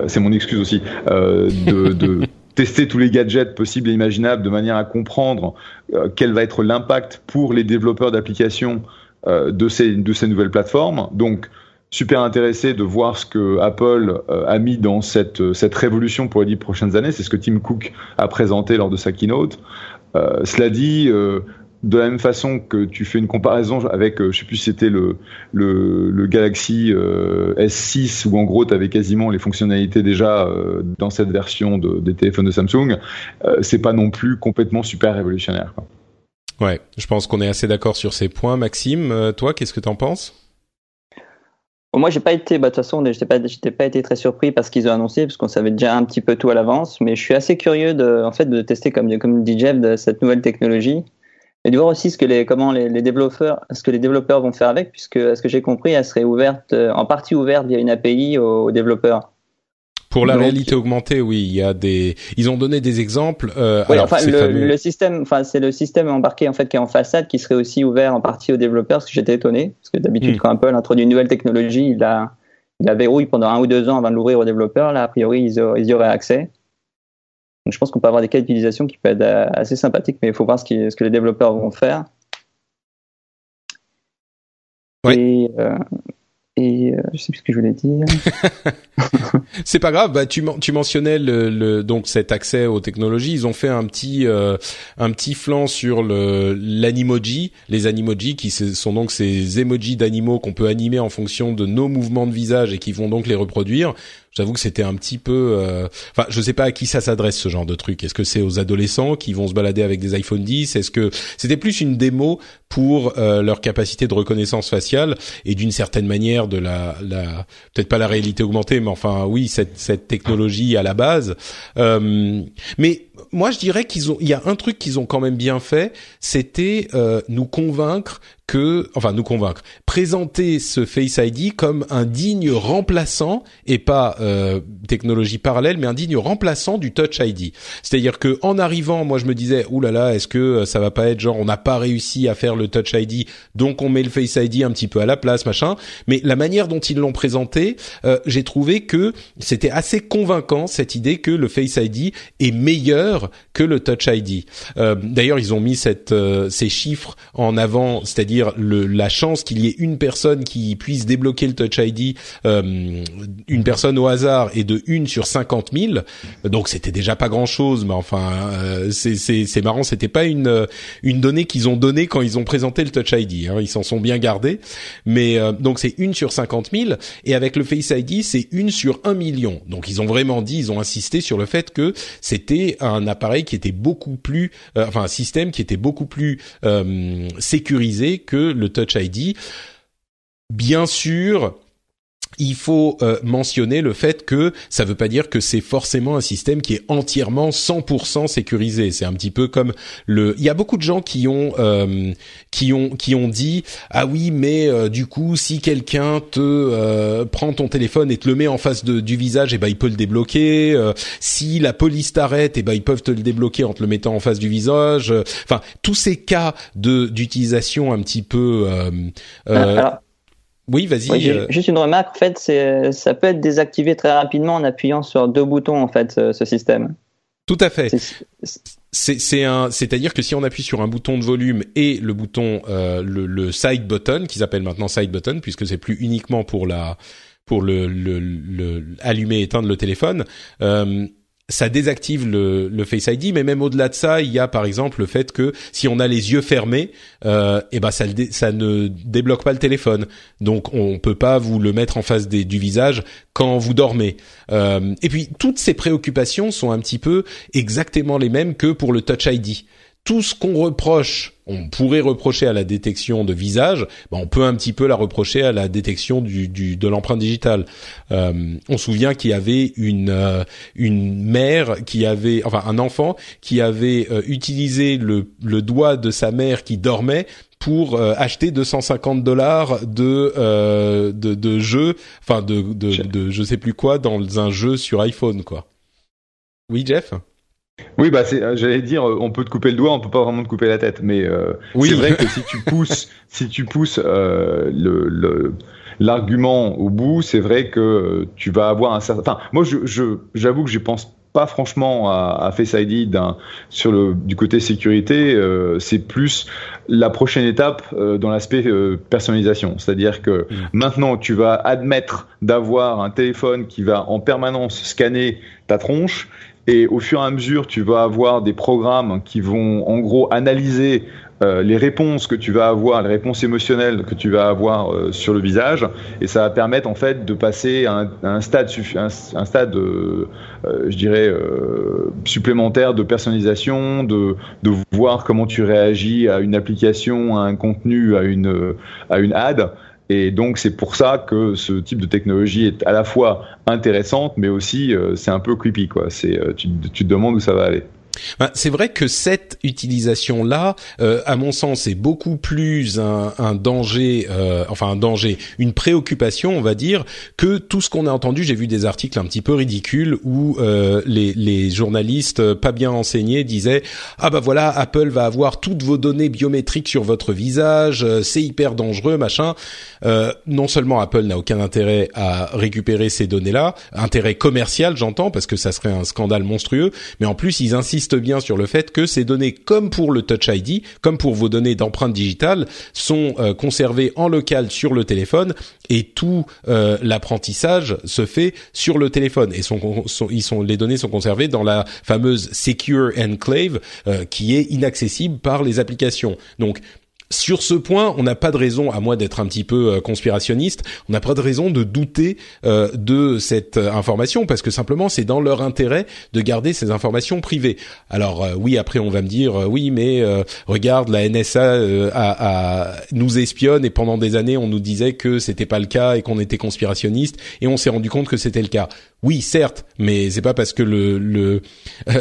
c'est mon excuse aussi de, de *laughs* tester tous les gadgets possibles et imaginables de manière à comprendre quel va être l'impact pour les développeurs d'applications de ces de ces nouvelles plateformes. Donc super intéressé de voir ce que Apple euh, a mis dans cette, euh, cette révolution pour les dix prochaines années. C'est ce que Tim Cook a présenté lors de sa keynote. Euh, cela dit, euh, de la même façon que tu fais une comparaison avec, je sais plus si c'était le, le, le, Galaxy S6 où en gros tu avais quasiment les fonctionnalités déjà dans cette version de, des téléphones de Samsung, c'est pas non plus complètement super révolutionnaire. Quoi. Ouais, je pense qu'on est assez d'accord sur ces points. Maxime, toi, qu'est-ce que tu en penses? Moi, j'ai pas été, bah, de toute façon, j'étais pas, j'étais pas été très surpris parce qu'ils ont annoncé, parce qu'on savait déjà un petit peu tout à l'avance, mais je suis assez curieux de, en fait, de tester, comme, comme dit Jeff, de cette nouvelle technologie et de voir aussi ce que les, comment les, développeurs, ce que les développeurs vont faire avec, puisque, à ce que j'ai compris, elle serait ouverte, en partie ouverte via une API aux, développeurs. Pour la réalité augmentée, oui, il y a des, ils ont donné des exemples. Euh, oui, enfin, le, système, enfin, c'est le système embarqué en fait qui est en façade, qui serait aussi ouvert en partie aux développeurs, parce que j'étais étonné, parce que d'habitude, hmm. quand Apple introduit une nouvelle technologie, il la, il la verrouille pendant un ou deux ans avant de l'ouvrir aux développeurs. Là, a priori, ils, y auraient accès. Donc, je pense qu'on peut avoir des cas d'utilisation qui peuvent être assez sympathiques, mais il faut voir ce, ce que les développeurs vont faire. Oui. Et, euh, euh, je sais plus ce que je *laughs* c'est pas grave. Bah, tu, tu mentionnais le, le, donc cet accès aux technologies. Ils ont fait un petit euh, un petit flanc sur le l'animoji, les animoji qui sont donc ces emojis d'animaux qu'on peut animer en fonction de nos mouvements de visage et qui vont donc les reproduire. J'avoue que c'était un petit peu. Euh... Enfin, je sais pas à qui ça s'adresse ce genre de truc. Est-ce que c'est aux adolescents qui vont se balader avec des iPhone 10 Est-ce que c'était plus une démo pour euh, leur capacité de reconnaissance faciale et d'une certaine manière de la, la peut-être pas la réalité augmentée, mais enfin oui cette, cette technologie à la base. Euh, mais moi, je dirais qu'ils ont, il y a un truc qu'ils ont quand même bien fait, c'était euh, nous convaincre que, enfin, nous convaincre, présenter ce Face ID comme un digne remplaçant et pas euh, technologie parallèle, mais un digne remplaçant du Touch ID. C'est-à-dire que en arrivant, moi, je me disais, oulala, là là, est-ce que euh, ça va pas être genre, on n'a pas réussi à faire le Touch ID, donc on met le Face ID un petit peu à la place, machin. Mais la manière dont ils l'ont présenté, euh, j'ai trouvé que c'était assez convaincant cette idée que le Face ID est meilleur que le Touch ID. Euh, D'ailleurs, ils ont mis cette, euh, ces chiffres en avant, c'est-à-dire la chance qu'il y ait une personne qui puisse débloquer le Touch ID, euh, une personne au hasard, et de une sur 50 000. Donc c'était déjà pas grand-chose, mais enfin, euh, c'est marrant. C'était pas une une donnée qu'ils ont donnée quand ils ont présenté le Touch ID. Hein, ils s'en sont bien gardés. Mais euh, donc c'est une sur 50 000, et avec le Face ID, c'est une sur un million. Donc ils ont vraiment dit, ils ont insisté sur le fait que c'était un appareil qui était beaucoup plus, euh, enfin un système qui était beaucoup plus euh, sécurisé que le Touch ID. Bien sûr, il faut euh, mentionner le fait que ça ne veut pas dire que c'est forcément un système qui est entièrement 100% sécurisé. C'est un petit peu comme le. Il y a beaucoup de gens qui ont euh, qui ont qui ont dit ah oui mais euh, du coup si quelqu'un te prend ton téléphone et te le met en face de, du visage et eh ben il peut le débloquer. si la police t'arrête et eh ben ils peuvent te le débloquer en te le mettant en face du visage. Enfin tous ces cas de d'utilisation un petit peu. Oui, vas-y. Euh. juste une remarque. En fait, ça peut être désactivé très rapidement en appuyant sur deux boutons, en fait, ce, système. Tout à fait. C'est, un, c'est-à-dire que si on appuie sur un bouton de volume et le bouton, euh, le, side button, qui s'appelle maintenant side button, puisque c'est plus uniquement pour la, pour le, le, allumer éteindre le téléphone. Euh, ça désactive le, le, Face ID, mais même au-delà de ça, il y a par exemple le fait que si on a les yeux fermés, euh, et eh ben ça, ne débloque pas le téléphone, donc on peut pas vous le mettre en face du visage quand vous dormez. Euh, et puis toutes ces préoccupations sont un petit peu exactement les mêmes que pour le Touch ID tout ce qu'on reproche, on pourrait reprocher à la détection de visage, ben on peut un petit peu la reprocher à la détection du, du de l'empreinte digitale. Euh, on se souvient qu'il y avait une euh, une mère qui avait, enfin un enfant qui avait euh, utilisé le, le doigt de sa mère qui dormait pour acheter 250 dollars de, de de jeux, enfin de, de de je sais plus quoi dans un jeu sur iPhone quoi. Oui Jeff? Oui, bah c'est, j'allais dire, euh, on peut te couper le doigt, on peut pas vraiment te couper la tête, mais euh, c'est vrai que si tu pousses, *laughs* si tu pousses euh, le, l'argument au bout, c'est vrai que tu vas avoir un certain. Enfin, moi, je, j'avoue que je pense pas franchement à, Face ID sur le du côté sécurité. c'est plus la prochaine étape dans l'aspect personnalisation, c'est-à-dire que mmh. maintenant tu vas admettre d'avoir un téléphone qui va en permanence scanner ta tronche et au fur et à mesure, tu vas avoir des programmes qui vont en gros analyser euh, les réponses que tu vas avoir, les réponses émotionnelles que tu vas avoir euh, sur le visage, et ça va permettre en fait de passer à un, stade, euh, je dirais, supplémentaire de personnalisation, de, de voir comment tu réagis à une application, à un contenu, à une, à une ad. Et donc c'est pour ça que ce type de technologie est à la fois intéressante, mais aussi euh, c'est un peu creepy quoi. Euh, tu, tu, te demandes où ça va aller. Ben, c'est vrai que cette utilisation-là, euh, à mon sens, est beaucoup plus un, un danger, euh, enfin un danger, une préoccupation, on va dire, que tout ce qu'on a entendu. J'ai vu des articles un petit peu ridicules où euh, les, les, journalistes pas bien enseignés disaient ah bah voilà, Apple va avoir toutes vos données biométriques sur votre visage, c'est hyper dangereux, machin. non seulement Apple n'a aucun intérêt à récupérer ces données-là, intérêt commercial, j'entends, parce que ça serait un scandale monstrueux, mais en plus ils insistent bien sur le fait que ces données, comme pour le Touch ID, comme pour vos données d'empreinte digitale, sont euh, conservées en local sur le téléphone et tout euh, l'apprentissage se fait sur le téléphone et les données sont conservées dans la fameuse secure enclave euh, qui est inaccessible par les applications. Donc sur ce point, on n'a pas de raison, à moins d'être un petit peu euh, conspirationniste, on n'a pas de raison de douter euh, de cette euh, information parce que simplement c'est dans leur intérêt de garder ces informations privées. Alors oui, après on va me dire oui, mais regarde, la NSA nous espionne et pendant des années on nous disait que c'était pas le cas et qu'on était conspirationniste et on s'est rendu compte que c'était le cas. Oui, certes, mais c'est pas parce que le, le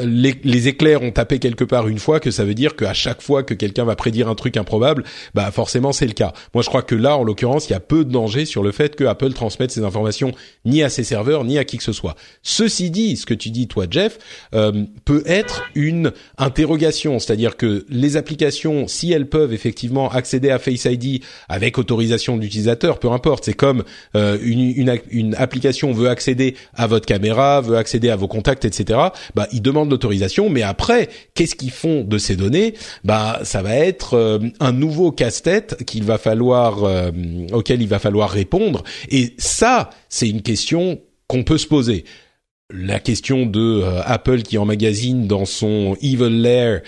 les, les, éclairs ont tapé quelque part une fois que ça veut dire qu'à chaque fois que quelqu'un va prédire un truc improbable, bah forcément c'est le cas. Moi, je crois que là, en l'occurrence, il y a peu de danger sur le fait que Apple transmette ces informations ni à ses serveurs ni à qui que ce soit. Ceci dit, ce que tu dis toi, Jeff, euh, peut être une interrogation, c'est-à-dire que les applications, si elles peuvent effectivement accéder à Face ID avec autorisation de l'utilisateur, peu importe, c'est comme euh, une, une, une application veut accéder à votre caméra, veut accéder à vos contacts, etc. Bah, ils demandent l'autorisation, mais après, qu'est-ce qu'ils font de ces données? Bah, ça va être euh, un nouveau casse-tête qu'il va falloir, euh, auquel il va falloir répondre. Et ça, c'est une question qu'on peut se poser la question de euh, Apple qui emmagasine dans son evil lair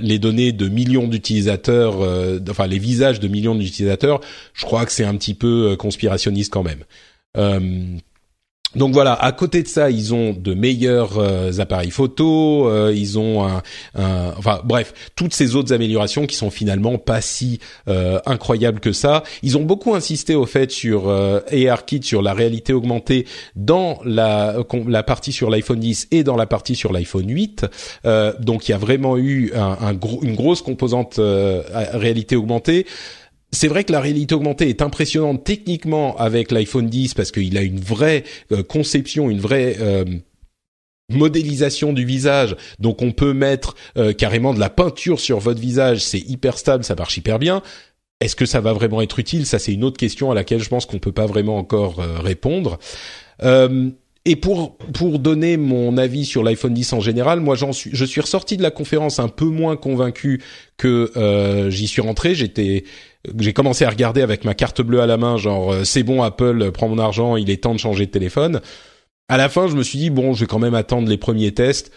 les données de millions d'utilisateurs, enfin les visages de millions d'utilisateurs, je crois que c'est un petit peu conspirationniste quand même. Donc voilà, à côté de ça, ils ont de meilleurs euh, appareils photo, euh, ils ont un, enfin bref, toutes ces autres améliorations qui sont finalement pas si euh, incroyables que ça. Ils ont beaucoup insisté au fait sur ARKit, sur la réalité augmentée dans la partie sur l'iPhone 10 et dans la partie sur l'iPhone 8. donc il y a vraiment eu un, un une grosse composante réalité augmentée c'est vrai que la réalité augmentée est impressionnante techniquement avec l'iPhone 10 parce qu'il a une vraie euh, conception, une vraie euh, modélisation du visage. Donc on peut mettre euh, carrément de la peinture sur votre visage, c'est hyper stable, ça marche hyper bien. Est-ce que ça va vraiment être utile? Ça c'est une autre question à laquelle je pense qu'on peut pas vraiment encore répondre. Et pour pour donner mon avis sur l'iPhone 10 en général, moi j'en suis je suis ressorti de la conférence un peu moins convaincu que euh, j'y suis rentré. J'étais j'ai commencé à regarder avec ma carte bleue à la main, genre euh, c'est bon Apple, prends mon argent, il est temps de changer de téléphone. À la fin, je me suis dit bon, je vais quand même attendre les premiers tests.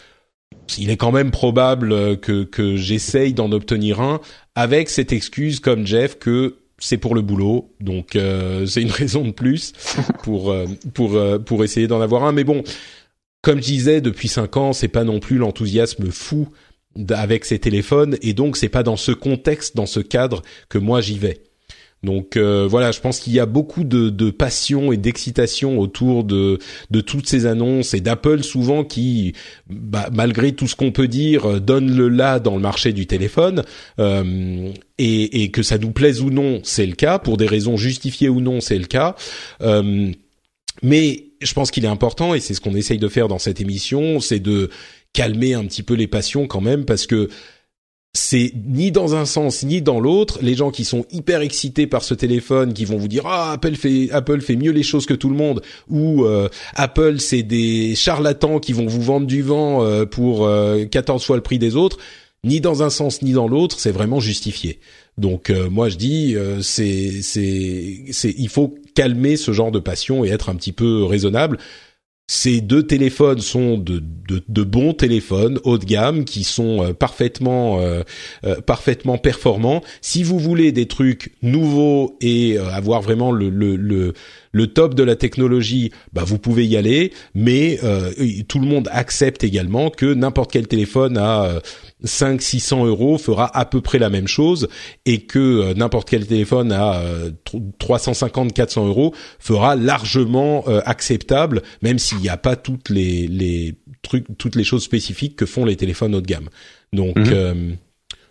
Il est quand même probable que que j'essaye d'en obtenir un avec cette excuse comme Jeff que c'est pour le boulot, donc euh, *laughs* c'est une raison de plus pour euh, pour euh, pour essayer d'en avoir un. Mais bon, comme je disais, depuis cinq ans, c'est pas non plus l'enthousiasme fou avec ces téléphones, et donc c'est pas dans ce contexte, dans ce cadre que moi j'y vais. Donc euh, voilà, je pense qu'il y a beaucoup de, de passion et d'excitation autour de, de toutes ces annonces et d'Apple souvent qui, bah, malgré tout ce qu'on peut dire, euh, donne le là dans le marché du téléphone. Euh, et, et, que ça nous plaise ou non, c'est le cas. Pour des raisons justifiées ou non, c'est le cas. Euh, mais je pense qu'il est important, et c'est ce qu'on essaye de faire dans cette émission, c'est de calmer un petit peu les passions quand même, parce que c'est ni dans un sens ni dans l'autre. Les gens qui sont hyper excités par ce téléphone, qui vont vous dire ah Apple fait Apple fait mieux les choses que tout le monde, ou euh, Apple c'est des charlatans qui vont vous vendre du vent euh, pour 14 euh, fois le prix des autres. Ni dans un sens ni dans l'autre, c'est vraiment justifié. Donc moi je dis c'est c'est c'est il faut calmer ce genre de passion et être un petit peu raisonnable ces deux téléphones sont de, de, bons téléphones haut de gamme qui sont euh, parfaitement euh, euh, parfaitement performants. Si vous voulez des trucs nouveaux et avoir vraiment le, le, le le top de la technologie, bah vous pouvez y aller, mais euh, tout le monde accepte également que n'importe quel téléphone à 5 600 euros fera à peu près la même chose et que n'importe quel téléphone à 350 400 euros fera largement acceptable, même s'il n'y a pas toutes les, les trucs, toutes les choses spécifiques que font les téléphones haut de gamme. Donc mhm.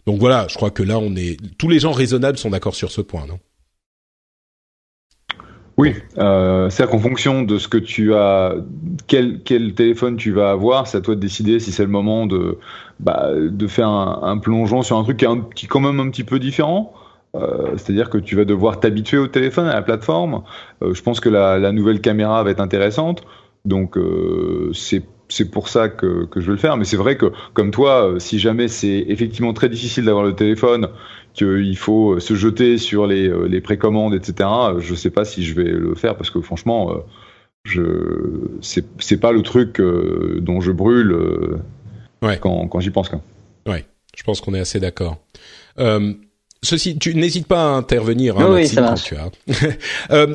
Donc voilà, je crois que là, on est tous les gens raisonnables sont d'accord sur ce point, non? Oui, euh, c'est-à-dire qu'en fonction de ce que tu as, quel, quel téléphone tu vas avoir, c'est à toi de décider si c'est le moment de, bah, de faire un, plongeon sur un truc qui est un petit, quand même un petit peu différent. Euh, c'est-à-dire que tu vas devoir t'habituer au téléphone, à la plateforme. Euh, je pense que la, la, nouvelle caméra va être intéressante. Donc euh, c'est c'est pour ça que, que, je vais le faire. Mais c'est vrai que, comme toi, euh, si jamais c'est effectivement très difficile d'avoir le téléphone, qu'il faut se jeter sur les, euh, les précommandes, etc., je ne sais pas si je vais le faire parce que franchement, je c'est pas le truc dont je brûle ouais. quand, quand j'y pense. Quoi. Ouais, je pense qu'on est assez d'accord. ceci, tu n'hésites pas à intervenir. Hein, oui, ça marche. Tu as.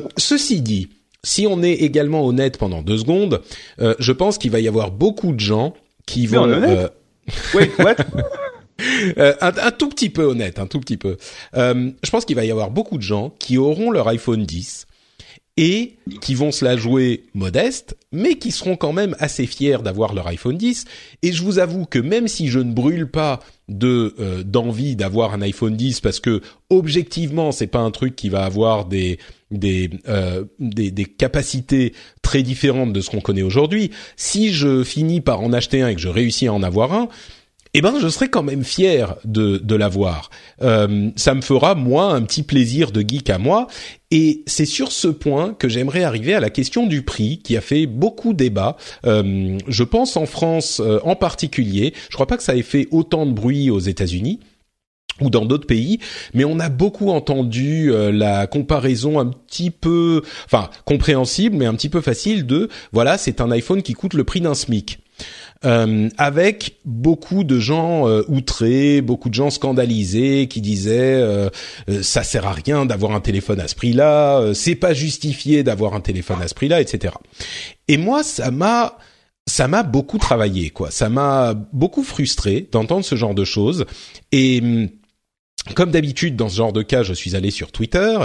*laughs* ceci dit, si on est également honnête pendant deux secondes, euh, je pense qu'il va y avoir beaucoup de gens qui vont. Euh... Wait, what *laughs* euh, un, tout petit peu honnête, un tout petit peu. Euh, je pense qu'il va y avoir beaucoup de gens qui auront leur iPhone 10 et qui vont se la jouer modeste, mais qui seront quand même assez fiers d'avoir leur iPhone 10. Et je vous avoue que même si je ne brûle pas de euh, d'envie d'avoir un iPhone 10, parce que objectivement c'est pas un truc qui va avoir des des, euh, des, des capacités très différentes de ce qu'on connaît aujourd'hui. Si je finis par en acheter un et que je réussis à en avoir un, eh ben je serais quand même fier de, de l'avoir. Euh, ça me fera moi un petit plaisir de geek à moi. Et c'est sur ce point que j'aimerais arriver à la question du prix, qui a fait beaucoup débat. Euh, je pense en France euh, en particulier. Je crois pas que ça ait fait autant de bruit aux États-Unis ou dans d'autres pays, mais on a beaucoup entendu euh, la comparaison un petit peu, enfin compréhensible, mais un petit peu facile de, voilà, c'est un iPhone qui coûte le prix d'un SMIC. Euh, avec beaucoup de gens euh, outrés, beaucoup de gens scandalisés qui disaient euh, ça sert à rien d'avoir un téléphone à ce prix-là, c'est pas justifié d'avoir un téléphone à ce prix-là, etc. Et moi, ça m'a ça m'a beaucoup travaillé, quoi. Ça m'a beaucoup frustré d'entendre ce genre de choses et hum, comme d'habitude, dans ce genre de cas, je suis allé sur Twitter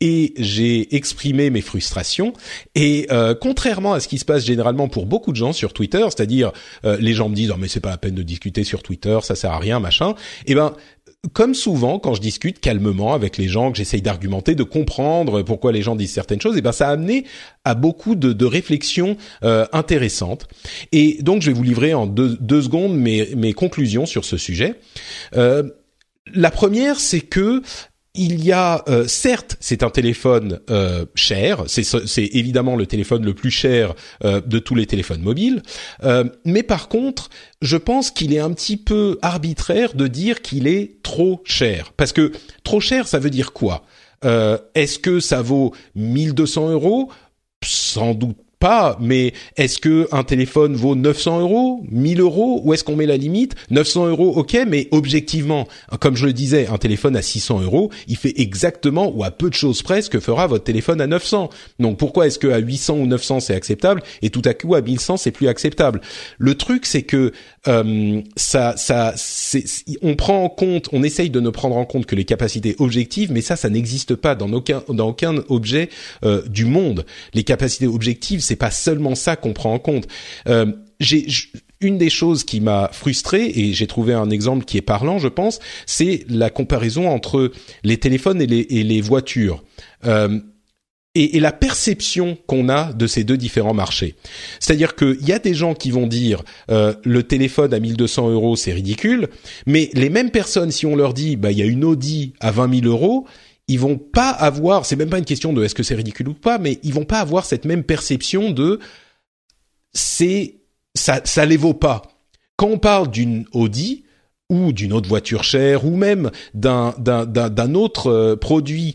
et j'ai exprimé mes frustrations. Et euh, contrairement à ce qui se passe généralement pour beaucoup de gens sur Twitter, c'est-à-dire euh, les gens me disent oh, mais c'est pas la peine de discuter sur Twitter, ça sert à rien, machin. Eh ben comme souvent, quand je discute calmement avec les gens, que j'essaye d'argumenter, de comprendre pourquoi les gens disent certaines choses, eh ben ça a amené à beaucoup de, de réflexions euh, intéressantes. Et donc, je vais vous livrer en deux, deux secondes mes, mes conclusions sur ce sujet. Euh, la première, c'est que il y a euh, certes, c'est un téléphone euh, cher, c'est évidemment le téléphone le plus cher euh, de tous les téléphones mobiles, mais par contre, je pense qu'il est un petit peu arbitraire de dire qu'il est trop cher, parce que trop cher, ça veut dire quoi? Est-ce que ça vaut 1200 euros? Sans doute pas, mais est-ce que un téléphone vaut 900 euros, 1000 euros, où est-ce qu'on met la limite? 900 euros, ok, mais objectivement, comme je le disais, un téléphone à 600 euros, il fait exactement ou à peu de choses près que fera votre téléphone à 900. Donc pourquoi est-ce que à 800 ou 900 c'est acceptable et tout à coup à 1100 c'est plus acceptable? Le truc c'est que euh, ça, ça, on prend en compte, on essaye de ne prendre en compte que les capacités objectives, mais ça, ça n'existe pas dans aucun dans aucun objet euh, du monde. Les capacités objectives c'est pas seulement ça qu'on prend en compte. Euh, j'ai une des choses qui m'a frustré et j'ai trouvé un exemple qui est parlant, je pense, c'est la comparaison entre les téléphones et les, et les voitures. Euh, et, et, la perception qu'on a de ces deux différents marchés. C'est-à-dire qu'il y a des gens qui vont dire euh, le téléphone à 1200 euros c'est ridicule, mais les mêmes personnes si on leur dit bah il y a une Audi à 20 000 euros, ils vont pas avoir, c'est même pas une question de est-ce que c'est ridicule ou pas, mais ils vont pas avoir cette même perception de c'est ça, ça les vaut pas. Quand on parle d'une Audi ou d'une autre voiture chère ou même d'un d'un d'un autre euh, produit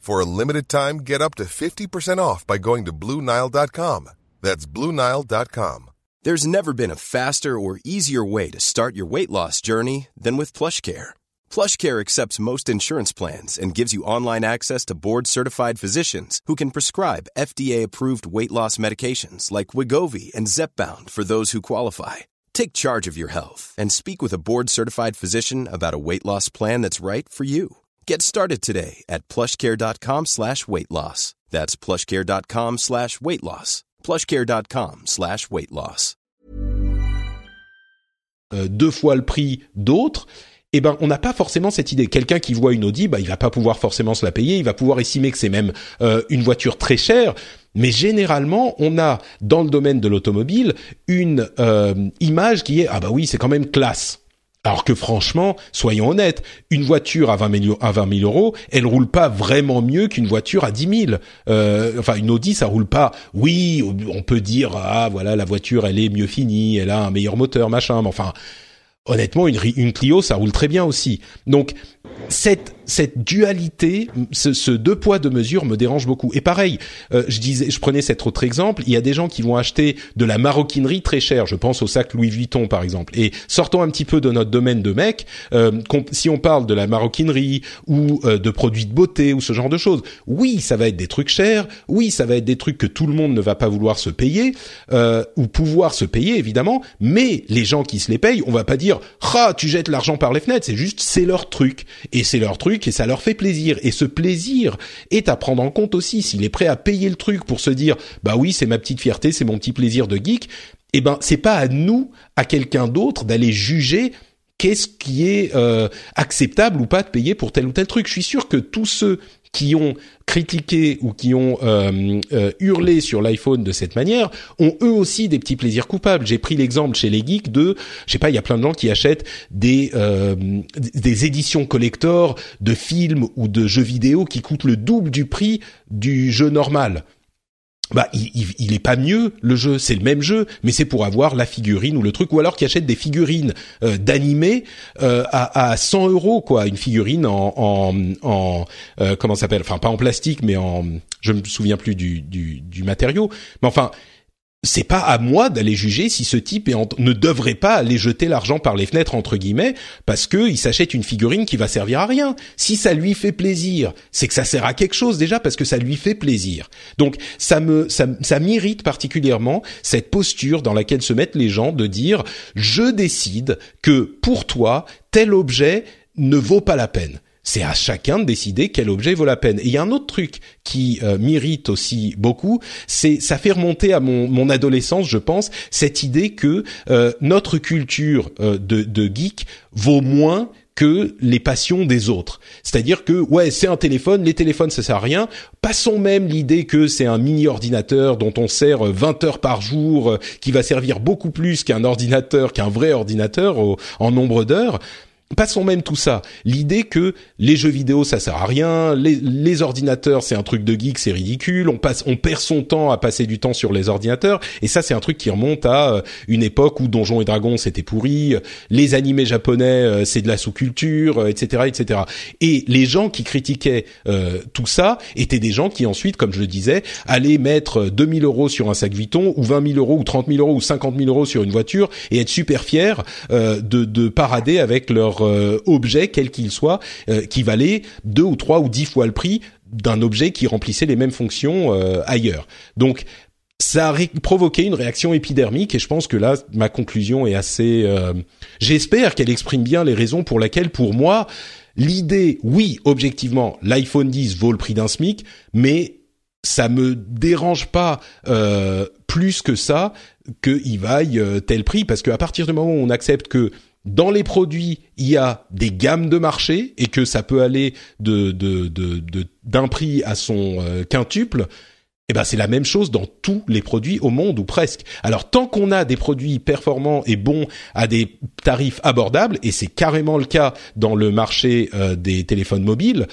For a limited time, get up to 50% off by going to Bluenile.com. That's Bluenile.com. There's never been a faster or easier way to start your weight loss journey than with PlushCare. PlushCare accepts most insurance plans and gives you online access to board-certified physicians who can prescribe FDA-approved weight loss medications like Wigovi and Zepbound for those who qualify. Take charge of your health and speak with a board-certified physician about a weight loss plan that's right for you. Get started today at plushcare.com slash weight loss. That's plushcare.com slash weight loss. plushcare.com slash weight loss. Euh, deux fois le prix d'autres, eh ben on n'a pas forcément cette idée. Quelqu'un qui voit une Audi, bah il va pas pouvoir forcément se la payer, il va pouvoir estimer que c'est même euh, une voiture très chère. Mais généralement, on a dans le domaine de l'automobile une euh, image qui est ah bah oui c'est quand même classe. Alors que franchement, soyons honnêtes, une voiture à 20 000, à 20 000 euros, elle roule pas vraiment mieux qu'une voiture à 10 000. Euh, enfin, une Audi, ça roule pas. Oui, on peut dire ah voilà la voiture, elle est mieux finie, elle a un meilleur moteur, machin. Mais enfin, honnêtement, une, une Clio, ça roule très bien aussi. Donc cette cette dualité, ce, ce, deux poids deux mesures me dérange beaucoup. Et pareil, euh, je disais, je prenais cet autre exemple. Il y a des gens qui vont acheter de la maroquinerie très chère. Je pense au sac Louis Vuitton par exemple. Et sortons un petit peu de notre domaine de mec. Euh, si on parle de la maroquinerie ou euh, de produits de beauté ou ce genre de choses, oui, ça va être des trucs chers. Oui, ça va être des trucs que tout le monde ne va pas vouloir se payer euh, ou pouvoir se payer évidemment. Mais les gens qui se les payent, on va pas dire, ah, tu jettes l'argent par les fenêtres. C'est juste, c'est leur truc et c'est leur truc et ça leur fait plaisir. Et ce plaisir est à prendre en compte aussi. S'il est prêt à payer le truc pour se dire, bah oui, c'est ma petite fierté, c'est mon petit plaisir de geek, eh ben c'est pas à nous, à quelqu'un d'autre, d'aller juger qu'est-ce qui est euh, acceptable ou pas de payer pour tel ou tel truc. Je suis sûr que tous ceux qui ont critiqué ou qui ont euh, euh, hurlé sur l'iPhone de cette manière ont eux aussi des petits plaisirs coupables. J'ai pris l'exemple chez les geeks de, je sais pas, il y a plein de gens qui achètent des euh, des éditions collector de films ou de jeux vidéo qui coûtent le double du prix du jeu normal bah il, est pas mieux le jeu, c'est le même jeu, mais c'est pour avoir la figurine ou le truc, ou alors qui achète des figurines euh, d'animé euh, à, à 100 euros quoi, une figurine en, en, en euh, comment s'appelle, enfin pas en plastique, mais en, je me souviens plus du, du, du matériau, mais enfin c'est pas à moi d'aller juger si ce type ne devrait pas aller jeter l'argent par les fenêtres entre guillemets parce que il s'achète une figurine qui va servir à rien. Si ça lui fait plaisir, c'est que ça sert à quelque chose déjà parce que ça lui fait plaisir. Donc ça me ça, ça m'irrite particulièrement cette posture dans laquelle se mettent les gens de dire je décide que pour toi tel objet ne vaut pas la peine c'est à chacun de décider quel objet vaut la peine. Et il y a un autre truc qui euh, m'irrite aussi beaucoup, c'est ça fait remonter à mon, mon adolescence, je pense, cette idée que euh, notre culture euh, de, de geek vaut moins que les passions des autres. C'est-à-dire que ouais, c'est un téléphone, les téléphones ça sert à rien. Passons même l'idée que c'est un mini ordinateur dont on sert 20 heures par jour qui va servir beaucoup plus qu'un ordinateur, qu'un vrai ordinateur en nombre d'heures. Passons même tout ça. L'idée que les jeux vidéo ça sert à rien, les, les ordinateurs c'est un truc de geek, c'est ridicule. On passe, on perd son temps à passer du temps sur les ordinateurs. Et ça c'est un truc qui remonte à euh, une époque où Donjons et Dragons c'était pourri, les animés japonais euh, c'est de la sous-culture, etc., euh, etc. Et les gens qui critiquaient tout ça étaient des gens qui ensuite, comme je le disais, allaient mettre 2000 euros sur un sac Vuitton ou 20 000 euros ou 30 000 euros ou 50 000 euros sur une voiture et être super fiers de, de parader avec leur euh, objet, quel qu'il soit, euh, qui valait deux ou trois ou dix fois le prix d'un objet qui remplissait les mêmes fonctions euh, ailleurs. Donc ça a provoqué une réaction épidermique et je pense que là ma conclusion est assez j'espère qu'elle exprime bien les raisons pour lesquelles pour moi l'idée oui objectivement l'iPhone 10 vaut le prix d'un SMIC mais ça me dérange pas plus que ça qu'il vaille tel prix parce qu'à partir du moment où on accepte que dans les produits, il y a des gammes de marché et que ça peut aller d'un prix à son euh, quintuple. Eh ben c'est la même chose dans tous les produits au monde ou presque. Alors tant qu'on a des produits performants et bons à des tarifs abordables et c'est carrément le cas dans le marché euh, des téléphones mobiles,